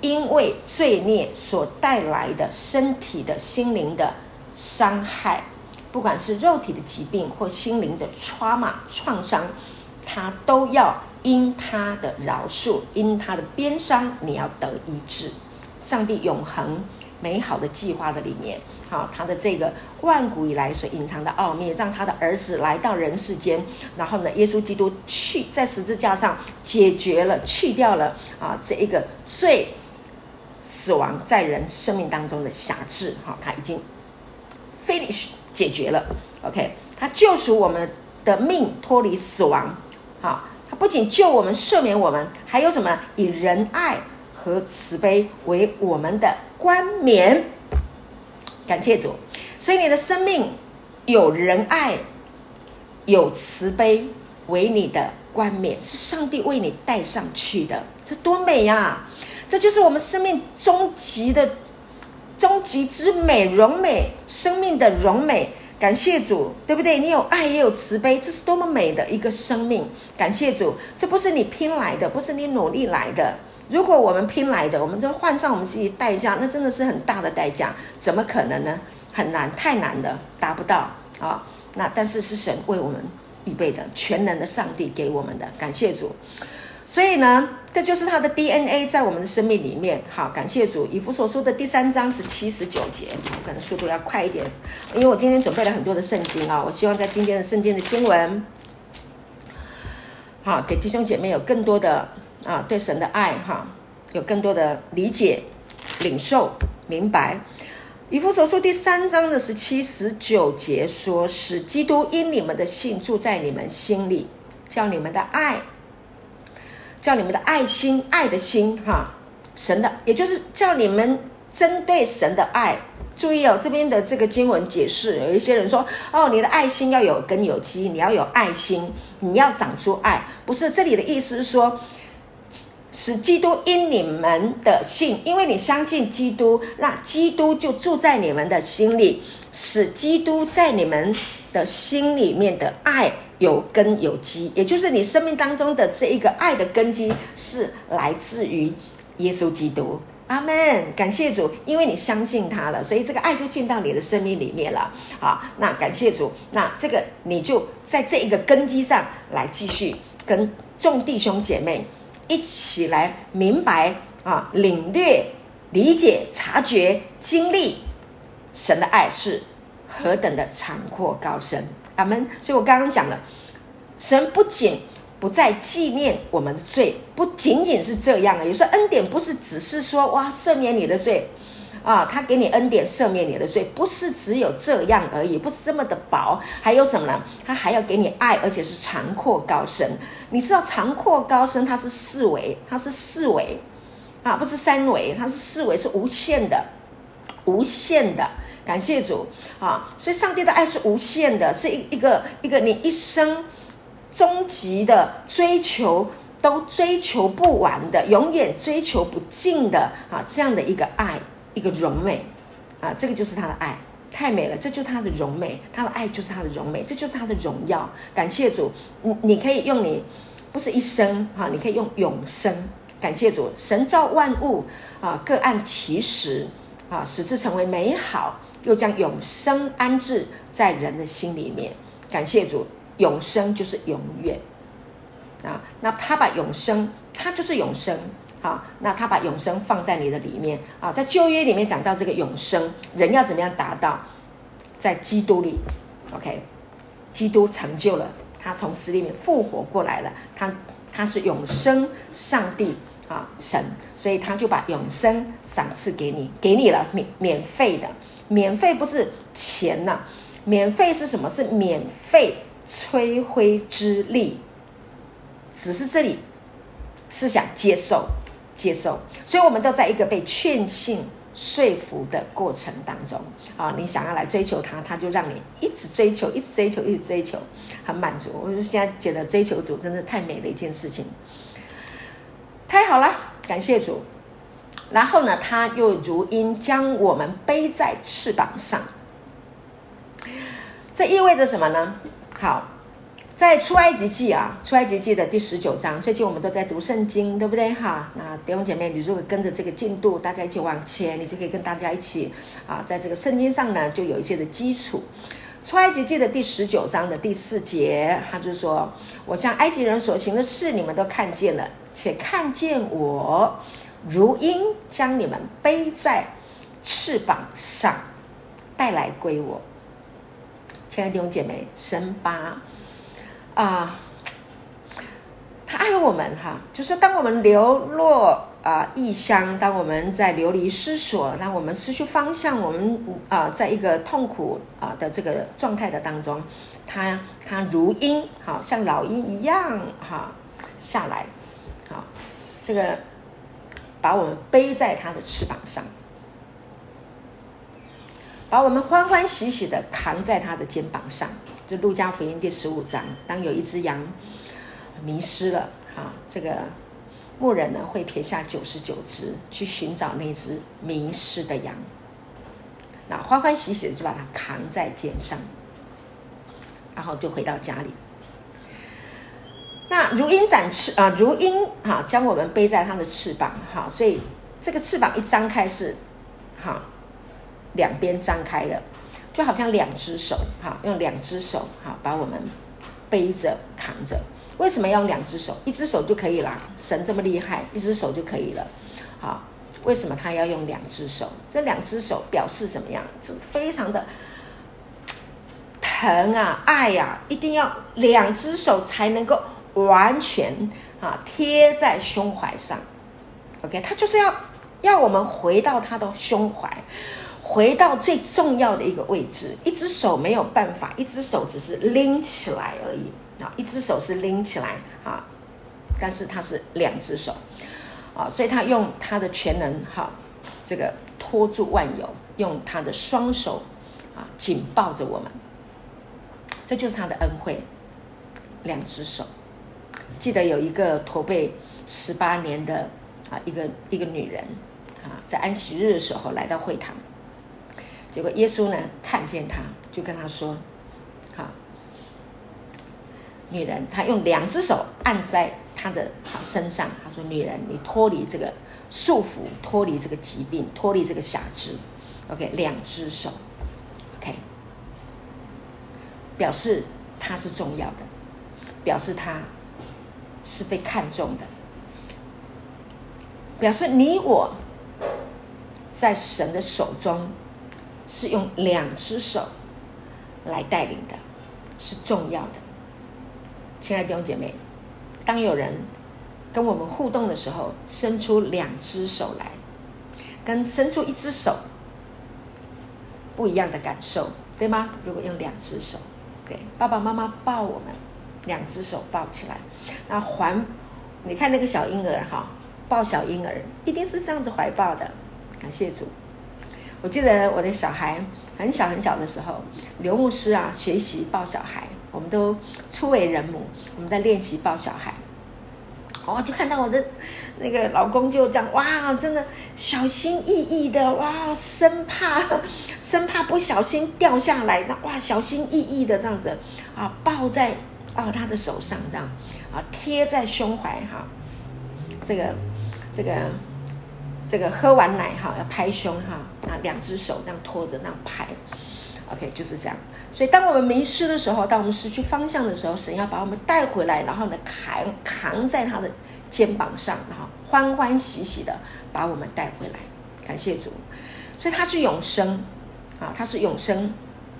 因为罪孽所带来的身体的、心灵的伤害，不管是肉体的疾病或心灵的 trauma 创伤，他都要因他的饶恕，因他的鞭伤，你要得医治。上帝永恒美好的计划的里面。好，他的这个万古以来所隐藏的奥秘，让他的儿子来到人世间，然后呢，耶稣基督去在十字架上解决了、去掉了啊这一个罪、死亡在人生命当中的辖制。哈，他已经 finish 解决了。OK，他救赎我们的命脱离死亡。好，他不仅救我们、赦免我们，还有什么呢？以仁爱和慈悲为我们的冠冕。感谢主，所以你的生命有仁爱、有慈悲为你的冠冕，是上帝为你戴上去的，这多美呀、这就是我们生命终极的终极之美，荣美生命的荣美。感谢主，对不对？你有爱也有慈悲，这是多么美的一个生命！感谢主，这不是你拼来的，不是你努力来的。如果我们拼来的，我们就换上我们自己代价，那真的是很大的代价，怎么可能呢？很难，太难的，达不到啊！那但是是神为我们预备的，全能的上帝给我们的，感谢主。所以呢，这就是他的 DNA 在我们的生命里面。好，感谢主。以弗所书的第三章是七、十九节，我可能速度要快一点，因为我今天准备了很多的圣经啊，我希望在今天的圣经的经文，好，给弟兄姐妹有更多的。啊，对神的爱哈，有更多的理解、领受、明白。以弗所书第三章的十七、十九节说：“使基督因你们的信住在你们心里，叫你们的爱，叫你们的爱心、爱的心哈，神的，也就是叫你们针对神的爱。注意哦，这边的这个经文解释，有一些人说：哦，你的爱心要有根有基，你要有爱心，你要长出爱。不是，这里的意思是说。”使基督因你们的信，因为你相信基督，那基督就住在你们的心里，使基督在你们的心里面的爱有根有基，也就是你生命当中的这一个爱的根基是来自于耶稣基督。阿门，感谢主，因为你相信他了，所以这个爱就进到你的生命里面了。好，那感谢主，那这个你就在这一个根基上来继续跟众弟兄姐妹。一起来明白啊，领略、理解、察觉、经历神的爱是何等的长阔高深，阿门。所以我刚刚讲了，神不仅不再纪念我们的罪，不仅仅是这样啊。有时候恩典不是只是说哇赦免你的罪。啊，他给你恩典，赦免你的罪，不是只有这样而已，不是这么的薄，还有什么呢？他还要给你爱，而且是长阔高深。你知道长阔高深，它是四维，它是四维，啊，不是三维，它是四维，是无限的，无限的。感谢主啊！所以上帝的爱是无限的，是一一个一个你一生终极的追求都追求不完的，永远追求不尽的啊，这样的一个爱。一个荣美啊，这个就是他的爱，太美了，这就是他的荣美，他的爱就是他的荣美，这就是他的荣耀。感谢主，你你可以用你不是一生哈、啊，你可以用永生。感谢主，神造万物啊，各按其时啊，使之成为美好，又将永生安置在人的心里面。感谢主，永生就是永远啊，那他把永生，他就是永生。啊，那他把永生放在你的里面。啊，在旧约里面讲到这个永生，人要怎么样达到？在基督里，OK，基督成就了，他从死里面复活过来了，他他是永生上帝啊，神，所以他就把永生赏赐给你，给你了免免费的，免费不是钱呐、免费是什么？是免费吹灰之力，只是这里思想接受接受，所以我们都在一个被劝信说服的过程当中啊，你想要来追求他，他就让你一直追求，一直追求，一直追求，很满足。我就现在觉得追求主真的太美的一件事情。太好了，感谢主。然后呢，他又如鹰将我们背在翅膀上，这意味着什么呢？好，在出埃及记啊，出埃及记的第十九章，最近我们都在读圣经，对不对？哈，那弟兄姐妹，你如果跟着这个进度，大家一起往前，你就可以跟大家一起啊，在这个圣经上呢，就有一些的基础。出埃及记的第十九章的第四节，他就说：“我向埃及人所行的事，你们都看见了。”且看见我如鹰将你们背在翅膀上带来归我，亲爱的弟兄姐妹，神把啊，他爱我们哈，就是当我们流落啊异乡，当我们在流离失所，当我们失去方向，我们啊，在一个痛苦啊的这个状态的当中，他他如鹰，好像老鹰一样哈下来。好，这个把我们背在他的翅膀上，把我们欢欢喜喜的扛在他的肩膀上。就路加福音第十五章，当有一只羊迷失了，哈，这个牧人呢会撇下九十九只去寻找那只迷失的羊，那欢欢喜喜的就把它扛在肩上，然后就回到家里。那如鹰展翅啊，如鹰哈，将我们背在它的翅膀哈，所以这个翅膀一张开是哈，两边张开的，就好像两只手哈，用两只手哈把我们背着扛着。为什么要用两只手？一只手就可以了，神这么厉害，一只手就可以了。好，为什么他要用两只手？这两只手表示怎么样？就是非常的疼啊，爱呀、啊，一定要两只手才能够。完全啊贴在胸怀上，OK，他就是要要我们回到他的胸怀，回到最重要的一个位置。一只手没有办法，一只手只是拎起来而已啊，一只手是拎起来啊，但是他是两只手啊，所以他用他的全能哈，这个托住万有，用他的双手啊紧抱着我们，这就是他的恩惠，两只手。记得有一个驼背十八年的啊，一个一个女人啊，在安息日的时候来到会堂，结果耶稣呢看见他，就跟他说：“哈，女人，他用两只手按在他的身上，他说：‘女人，你脱离这个束缚，脱离这个疾病，脱离这个瑕疵。’OK，两只手，OK，表示他是重要的，表示他。”是被看重的，表示你我在神的手中是用两只手来带领的，是重要的。亲爱的弟兄姐妹，当有人跟我们互动的时候，伸出两只手来，跟伸出一只手不一样的感受，对吗？如果用两只手，对，爸爸妈妈抱我们。两只手抱起来，那环，你看那个小婴儿哈，抱小婴儿一定是这样子怀抱的。感谢主，我记得我的小孩很小很小的时候，刘牧师啊学习抱小孩，我们都初为人母，我们在练习抱小孩。哦，就看到我的那个老公就这样哇，真的小心翼翼的哇，生怕生怕不小心掉下来，这样哇，小心翼翼的这样子啊抱在。抱他的手上，这样啊，贴在胸怀哈。这个，这个，这个喝完奶哈，要拍胸哈，啊，两只手这样托着，这样拍。OK，就是这样。所以，当我们迷失的时候，当我们失去方向的时候，神要把我们带回来，然后呢，扛扛在他的肩膀上，然后欢欢喜喜的把我们带回来。感谢主。所以他是永生啊，他是永生。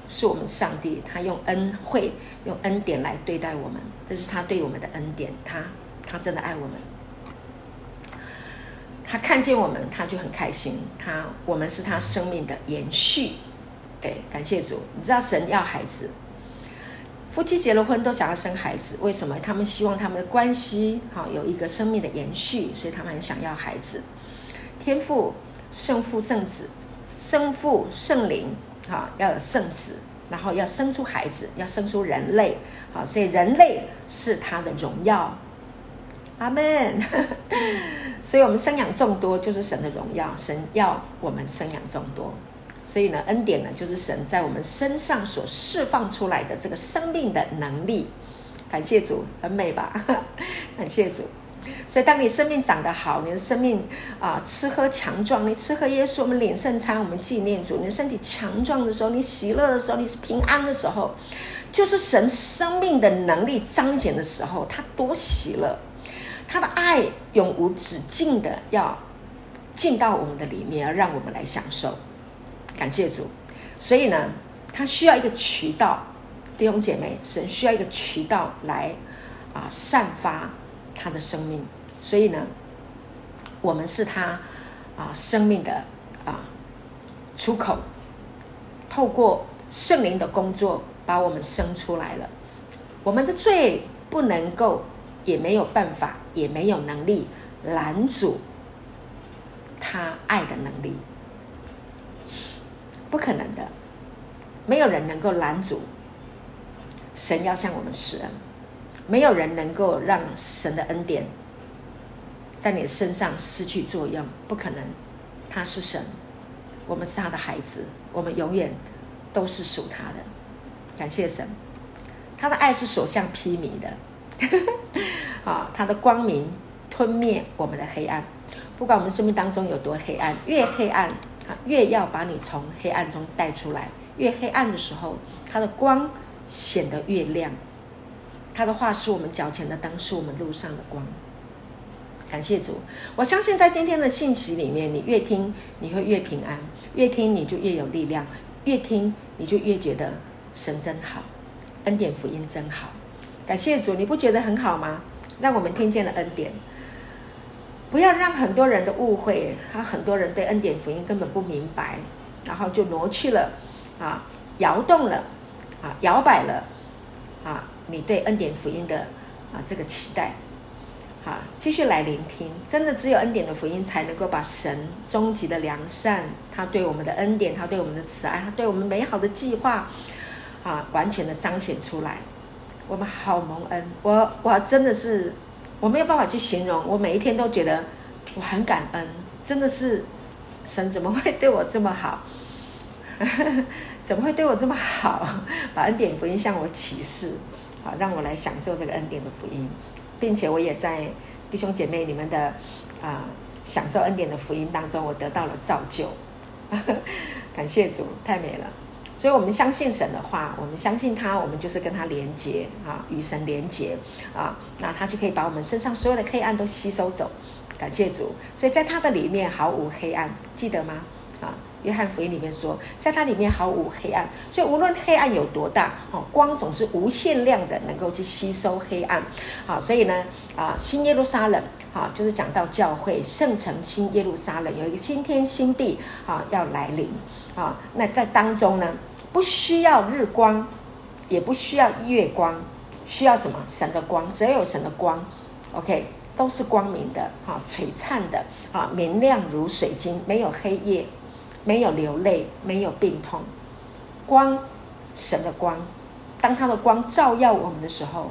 是我们上帝，他用恩惠、用恩典来对待我们，这是他对我们的恩典。他，他真的爱我们。他看见我们，他就很开心。他我们是他生命的延续。对，感谢主。你知道神要孩子，夫妻结了婚都想要生孩子，为什么？他们希望他们的关系好有一个生命的延续，所以他们很想要孩子。天父、圣父、圣子、圣父、圣灵，哈，要有圣子，然后要生出孩子，要生出人类，好，所以人类是他的荣耀。阿门。(laughs) 所以我们生养众多，就是神的荣耀。神要我们生养众多。所以呢，恩典呢，就是神在我们身上所释放出来的这个生命的能力。感谢主，很美吧？(laughs) 感谢主。所以，当你生命长得好，你的生命啊，吃喝强壮，你吃喝耶稣，我们领圣餐，我们纪念主。你的身体强壮的时候，你喜乐的时候，你是平安的时候，就是神生命的能力彰显的时候，他多喜乐，他的爱永无止境的要进到我们的里面，要让我们来享受。感谢主，所以呢，他需要一个渠道，弟兄姐妹，神需要一个渠道来啊散发他的生命。所以呢，我们是他啊生命的啊出口，透过圣灵的工作，把我们生出来了。我们的罪不能够，也没有办法，也没有能力拦阻他爱的能力。不可能的，没有人能够拦阻神要向我们施恩，没有人能够让神的恩典在你身上失去作用，不可能。他是神，我们是他的孩子，我们永远都是属他的。感谢神，他的爱是所向披靡的，(laughs) 啊，他的光明吞灭我们的黑暗，不管我们生命当中有多黑暗，越黑暗啊。越要把你从黑暗中带出来，越黑暗的时候，他的光显得越亮。他的话是我们脚前的灯，是我们路上的光。感谢主，我相信在今天的信息里面，你越听你会越平安，越听你就越有力量，越听你就越觉得神真好，恩典福音真好。感谢主，你不觉得很好吗？让我们听见了恩典。不要让很多人的误会，他很多人对恩典福音根本不明白，然后就挪去了，啊，摇动了，啊，摇摆了，啊，你对恩典福音的啊这个期待，啊，继续来聆听，真的只有恩典的福音才能够把神终极的良善，他对我们的恩典，他对我们的慈爱，他对我们美好的计划，啊，完全的彰显出来。我们好蒙恩，我我真的是。我没有办法去形容，我每一天都觉得我很感恩，真的是神怎么会对我这么好？(laughs) 怎么会对我这么好？把恩典福音向我启示，好让我来享受这个恩典的福音，并且我也在弟兄姐妹你们的啊、享受恩典的福音当中，我得到了造就。(laughs) 感谢主，太美了。所以，我们相信神的话，我们相信他，我们就是跟他连接啊，与神连接啊，那他就可以把我们身上所有的黑暗都吸收走。感谢主，所以在他的里面毫无黑暗，记得吗？啊，约翰福音里面说，在他里面毫无黑暗。所以无论黑暗有多大，哦，光总是无限量的，能够去吸收黑暗。好，所以呢，啊，新耶路撒冷，啊，就是讲到教会圣城新耶路撒冷有一个新天新地，啊，要来临。啊，那在当中呢，不需要日光，也不需要月光，需要什么？神的光，只要有神的光，OK，都是光明的，哈，璀璨的，啊，明亮如水晶，没有黑夜，没有流泪，没有病痛，光，神的光，当他的光照耀我们的时候，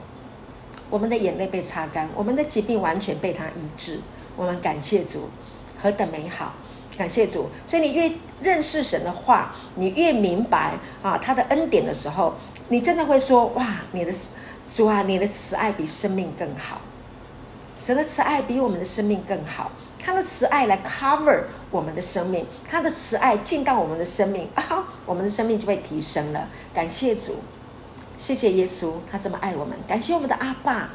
我们的眼泪被擦干，我们的疾病完全被他医治，我们感谢主，何等美好！感谢主，所以你越认识神的话，你越明白啊他的恩典的时候，你真的会说哇，你的主啊，你的慈爱比生命更好，神的慈爱比我们的生命更好，他的慈爱来 cover 我们的生命，他的慈爱进到我们的生命啊，我们的生命就被提升了。感谢主，谢谢耶稣，他这么爱我们，感谢我们的阿爸，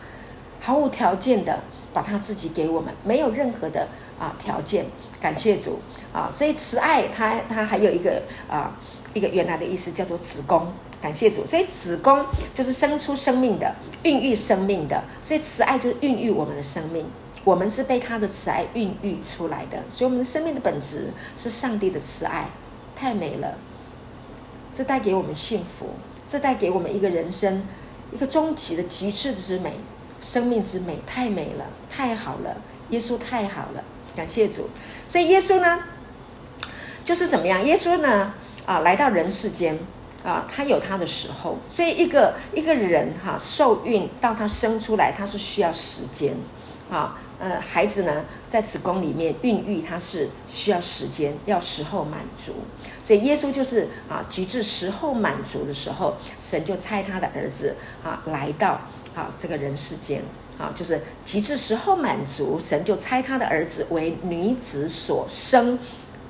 毫无条件的把他自己给我们，没有任何的啊条件。感谢主啊！所以慈爱它它还有一个啊一个原来的意思叫做子宫。感谢主，所以子宫就是生出生命的，孕育生命的。所以慈爱就是孕育我们的生命。我们是被他的慈爱孕育出来的，所以我们的生命的本质是上帝的慈爱，太美了。这带给我们幸福，这带给我们一个人生一个终极的极致之美，生命之美，太美了，太好了，耶稣太好了，感谢主。所以耶稣呢，就是怎么样？耶稣呢，啊，来到人世间。啊，他有他的时候，所以一个一个人哈、受孕到他生出来，他是需要时间，啊，呃，孩子呢在子宫里面孕育，他是需要时间，要时候满足，所以耶稣就是啊，直至时候满足的时候，神就差他的儿子啊来到啊这个人世间，啊，就是极致时候满足，神就猜他的儿子为女子所生，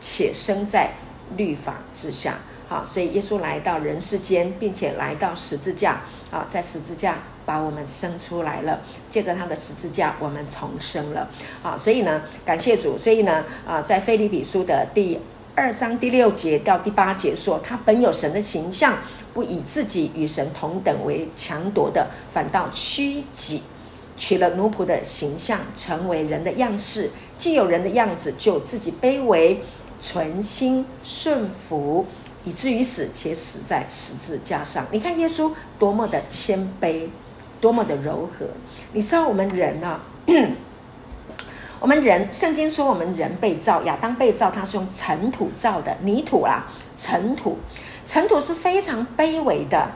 且生在律法之下。好，所以耶稣来到人世间，并且来到十字架，啊，在十字架把我们生出来了。借着他的十字架，我们重生了。啊，所以呢，感谢主。所以呢，啊，在腓利比书的第二章第六节到第八节说，他本有神的形象，不以自己与神同等为强夺的，反倒虚己，取了奴仆的形象，成为人的样式。既有人的样子，就自己卑微，存心顺服。以至于死，且死在十字架上。你看耶稣多么的谦卑，多么的柔和。你知道我们人啊，(clears throat) 我们人，圣经说我们人被造，亚当被造，他是用尘土造的，泥土啊，尘土，尘土是非常卑微的。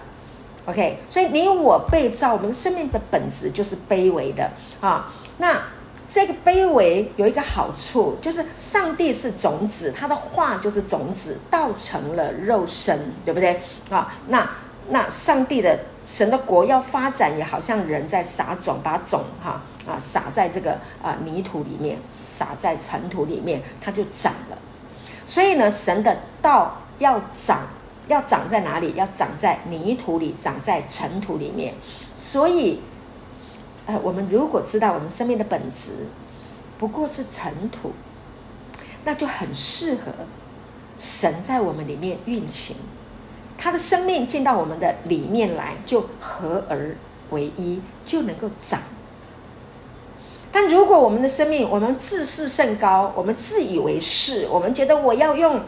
OK，所以你我被造，我们生命的本质就是卑微的啊。那这个卑微有一个好处，就是上帝是种子，他的话就是种子，道成了肉身，对不对啊？那那上帝的神的国要发展，也好像人在撒种，把种哈啊撒在这个啊泥土里面，撒在尘土里面，它就长了。所以呢，神的道要长，要长在哪里？要长在泥土里，长在尘土里面。所以。呃，我们如果知道我们生命的本质不过是尘土，那就很适合神在我们里面运行，他的生命进到我们的里面来，就合而为一，就能够长。但如果我们的生命，我们自视甚高，我们自以为是，我们觉得我要用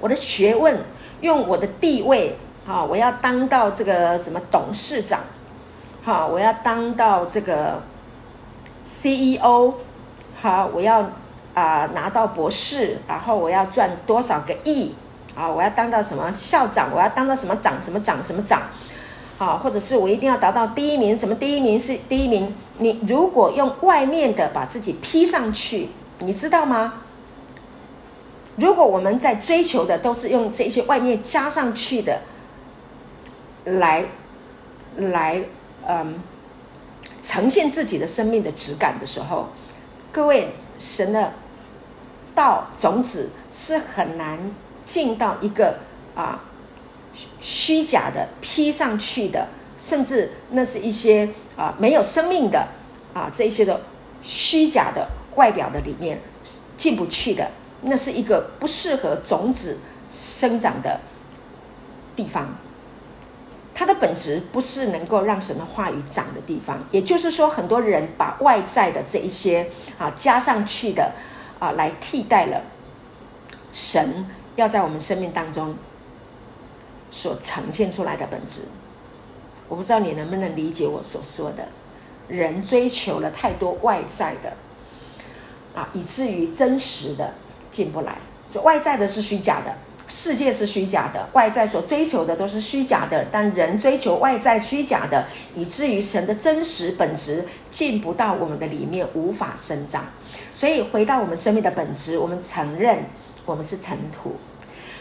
我的学问，用我的地位啊，我要当到这个什么董事长。好，我要当到这个 CEO，好，我要啊、拿到博士，然后我要赚多少个亿啊？我要当到什么校长？我要当到什么长？什么长？什么长？好，或者是我一定要达到第一名？什么第一名是第一名？你如果用外面的把自己披上去，你知道吗？如果我们在追求的都是用这些外面加上去的，来，来。嗯，呈现自己的生命的质感的时候，各位，神的道种子是很难进到一个啊虚假的披上去的，甚至那是一些啊没有生命的啊这些的虚假的外表的里面进不去的，那是一个不适合种子生长的地方。它的本质不是能够让神的话语长的地方，也就是说，很多人把外在的这一些啊加上去的啊，来替代了神要在我们生命当中所呈现出来的本质。我不知道你能不能理解我所说的，人追求了太多外在的啊，以至于真实的进不来，所以外在的是虚假的。世界是虚假的，外在所追求的都是虚假的，但人追求外在虚假的，以至于神的真实本质进不到我们的里面，无法生长。所以回到我们生命的本质，我们承认我们是尘土。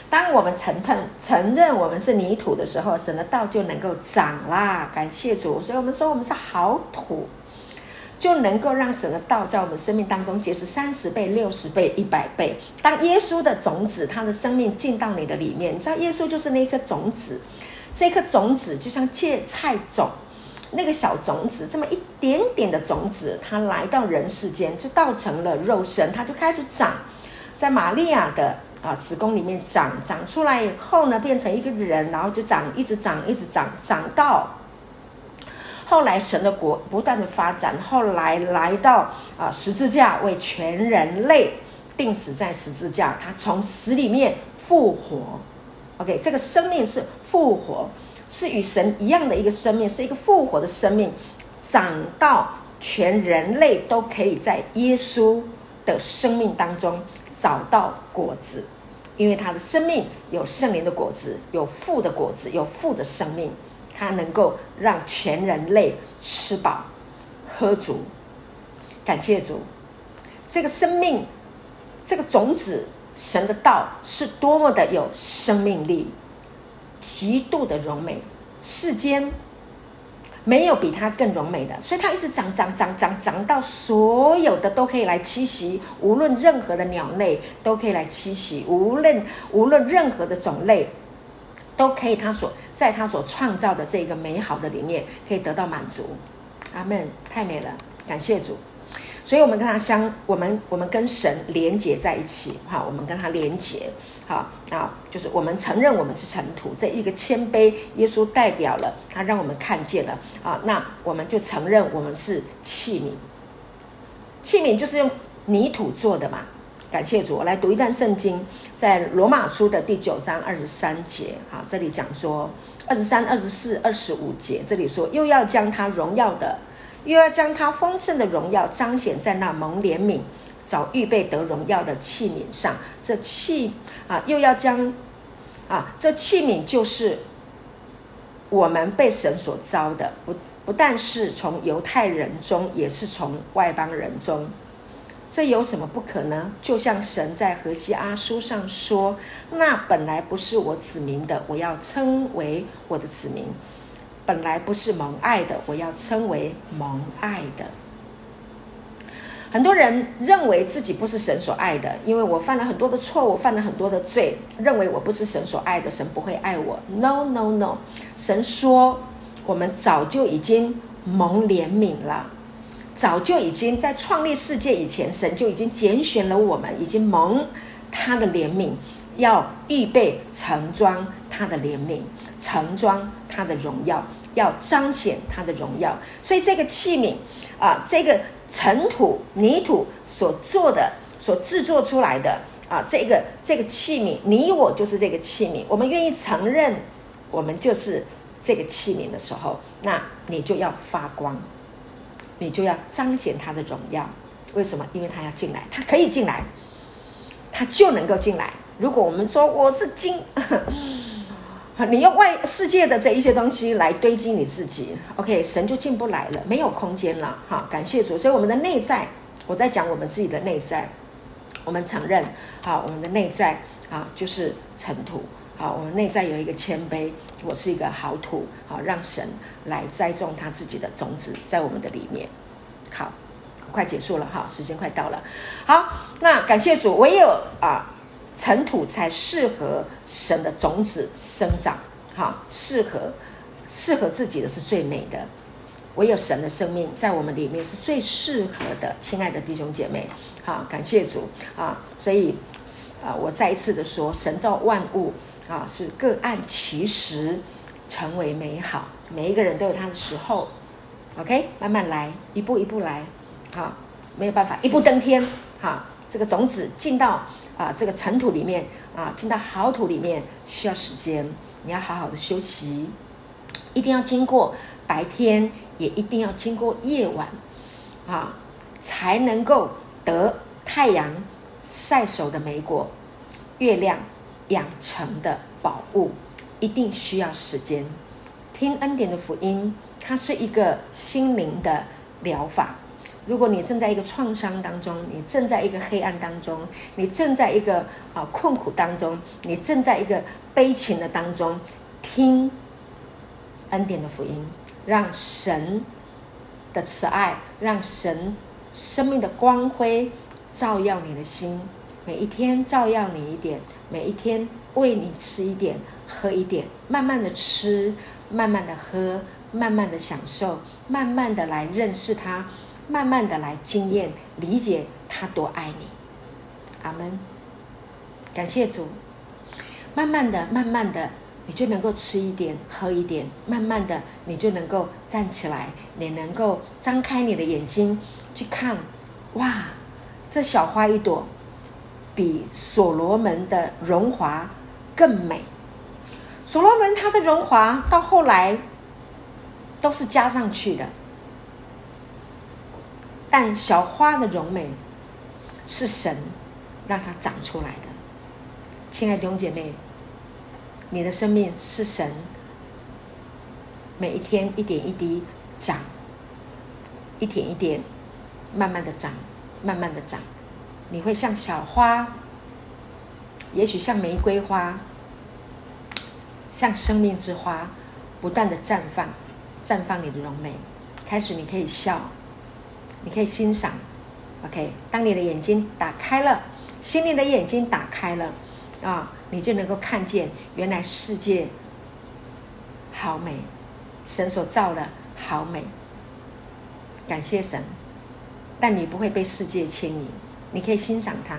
当我们承认承认我们是泥土的时候，神的道就能够长啦。感谢主，所以我们说我们是好土。就能够让神的道在我们生命当中结实三十倍、六十倍、一百倍。当耶稣的种子，他的生命进到你的里面，你知道耶稣就是那一颗种子，这颗种子就像芥菜种，那个小种子，这么一点点的种子，它来到人世间，就道成了肉身，它就开始长，在玛利亚的啊子宫里面长，长出来以后呢，变成一个人，然后就长，一直长，一直长，长到。后来神的国不断的发展，后来来到啊十字架为全人类钉死在十字架，他从死里面复活。OK，这个生命是复活，是与神一样的一个生命，是一个复活的生命，长到全人类都可以在耶稣的生命当中找到果子，因为他的生命有圣灵的果子，有父的果子，有父的生命，他能够让全人类吃饱喝足。感谢主，这个生命，这个种子。神的道是多么的有生命力，极度的荣美，世间没有比它更荣美的，所以它一直长长长长长到所有的都可以来栖息，无论任何的鸟类都可以来栖息，无论无论任何的种类都可以，他所在他所创造的这个美好的里面可以得到满足。阿门，太美了，感谢主。所以，我们跟他相，我们我们跟神连结在一起，哈，我们跟他连结，好，啊，就是我们承认我们是尘土，这一个谦卑，耶稣代表了他，让我们看见了，啊，那我们就承认我们是器皿，器皿就是用泥土做的嘛。感谢主，我来读一段圣经，在罗马书的第九章二十三节，哈，这里讲说二十三、二十四、二十五节，这里说又要将他荣耀的。又要将他丰盛的荣耀彰显在那蒙怜悯、早预备得荣耀的器皿上。这器啊，又要将啊，这器皿就是我们被神所召的，不不但是从犹太人中，也是从外邦人中。这有什么不可呢？就像神在何西阿书上说：“那本来不是我子民的，我要称为我的子民。”本来不是蒙爱的，我要称为蒙爱的。很多人认为自己不是神所爱的，因为我犯了很多的错误，犯了很多的罪，认为我不是神所爱的，神不会爱我。No No No，神说我们早就已经蒙怜悯了，早就已经在创立世界以前，神就已经拣选了我们，已经蒙他的怜悯，要预备盛装他的怜悯，盛装他的荣耀。要彰显他的荣耀，所以这个器皿啊，这个尘土泥土所做的、所制作出来的啊，这个这个器皿，你我就是这个器皿。我们愿意承认，我们就是这个器皿的时候，那你就要发光，你就要彰显他的荣耀。为什么？因为他要进来，他可以进来，他就能够进来。如果我们说我是金。(laughs) 你用外世界的这一些东西来堆积你自己，OK，神就进不来了，没有空间了。哈，感谢主。所以我们的内在，我在讲我们自己的内在，我们承认，好，我们的内在啊就是尘土，好，我们内在有一个谦卑，我是一个好土，好，让神来栽种他自己的种子在我们的里面。好，快结束了哈，时间快到了。好，那感谢主，唯有啊。尘土才适合神的种子生长，哈，适合适合自己的是最美的。唯有神的生命在我们里面是最适合的，亲爱的弟兄姐妹，好，感谢主啊！所以啊，我再一次的说，神造万物啊，是各按其时成为美好，每一个人都有他的时候。OK，慢慢来，一步一步来，啊，没有办法一步登天，好，这个种子进到。啊，这个尘土里面啊，进到好土里面需要时间，你要好好的休息，一定要经过白天，也一定要经过夜晚，啊，才能够得太阳晒熟的美果，月亮养成的宝物，一定需要时间。听恩典的福音，它是一个心灵的疗法。如果你正在一个创伤当中，你正在一个黑暗当中，你正在一个啊困苦当中，你正在一个悲情的当中，听恩典的福音，让神的慈爱，让神生命的光辉照耀你的心，每一天照耀你一点，每一天喂你吃一点，喝一点，慢慢的吃，慢慢的喝，慢慢的享受，慢慢的来认识他。慢慢的来经验、理解他多爱你，阿门。感谢主。慢慢的、慢慢的你就能够吃一点、喝一点，慢慢的，你就能够站起来，你能够张开你的眼睛去看，哇，这小花一朵，比所罗门的荣华更美。所罗门他的荣华到后来都是加上去的，但小花的荣美是神让它长出来的。亲爱的弟兄姐妹。你的生命是神每一天一点一滴长，一点一点慢慢的长，慢慢的长，你会像小花，也许像玫瑰花，像生命之花，不断的绽放，绽放你的荣美。开始你可以笑，你可以欣赏，OK。当你的眼睛打开了，心灵的眼睛打开了，啊。你就能够看见，原来世界好美，神所造的好美。感谢神，但你不会被世界牵引，你可以欣赏它，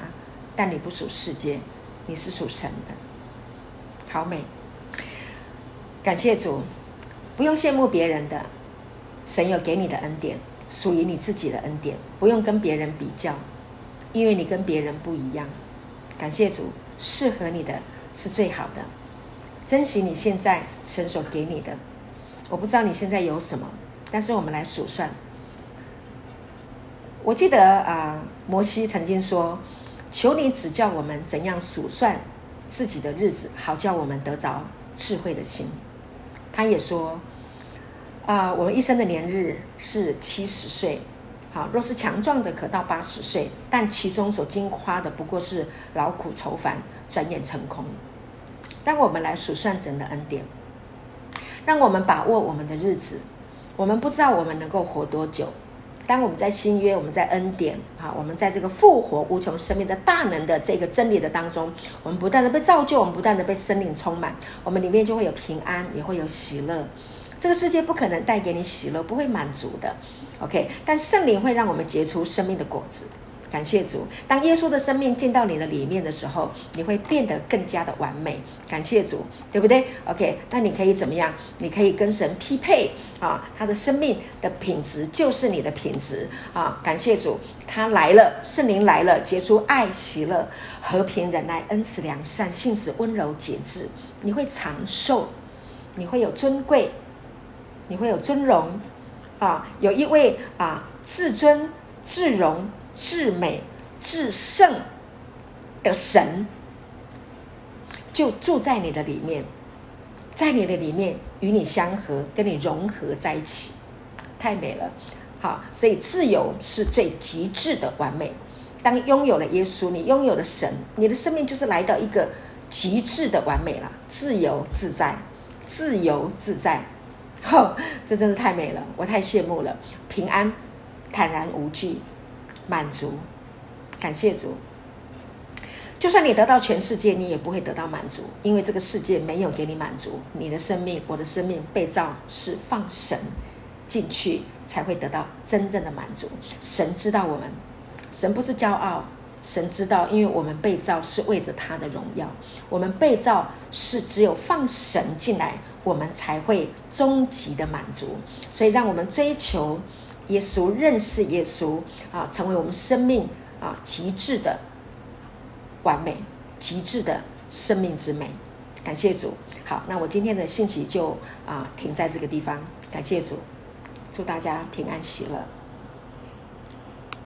但你不属世界，你是属神的。好美，感谢主，不用羡慕别人的，神有给你的恩典，属于你自己的恩典，不用跟别人比较，因为你跟别人不一样。感谢主。适合你的是最好的，珍惜你现在神所给你的。我不知道你现在有什么，但是我们来数算。我记得啊、摩西曾经说：“求你指教我们怎样数算自己的日子，好叫我们得着智慧的心。”他也说：“啊、我们一生的年日是七十岁。”好，若是强壮的，可到八十岁，但其中所经花的不过是劳苦愁烦，转眼成空。让我们来数算神的恩典，让我们把握我们的日子。我们不知道我们能够活多久。当我们在新约，我们在恩典，啊，我们在这个复活无穷生命的大能的这个真理的当中，我们不断的被造就，我们不断的被生命充满，我们里面就会有平安，也会有喜乐。这个世界不可能带给你喜乐，不会满足的。OK，但圣灵会让我们结出生命的果子。感谢主，当耶稣的生命进到你的里面的时候，你会变得更加的完美。感谢主，对不对？OK，那你可以怎么样？你可以跟神匹配啊，他的生命的品质就是你的品质啊。感谢主，他来了，圣灵来了，结出爱、喜乐、和平、忍耐、恩慈、良善、信实、温柔、节制。你会长寿，你会有尊贵，你会有尊荣。啊，有一位啊，至尊、至荣、至美、至圣的神，就住在你的里面，在你的里面与你相合，跟你融合在一起，太美了。好，所以自由是最极致的完美。当拥有了耶稣，你拥有了神，你的生命就是来到一个极致的完美了，自由自在，自由自在。哦，这真是太美了，我太羡慕了。平安、坦然无惧、满足，感谢主。就算你得到全世界，你也不会得到满足，因为这个世界没有给你满足。你的生命，我的生命被造是放神进去，才会得到真正的满足。神知道我们，神不是骄傲。神知道，因为我们被造是为着他的荣耀，我们被造是只有放神进来，我们才会终极的满足。所以，让我们追求耶稣，认识耶稣啊，成为我们生命啊极致的完美，极致的生命之美。感谢主。好，那我今天的信息就啊停在这个地方。感谢主，祝大家平安喜乐。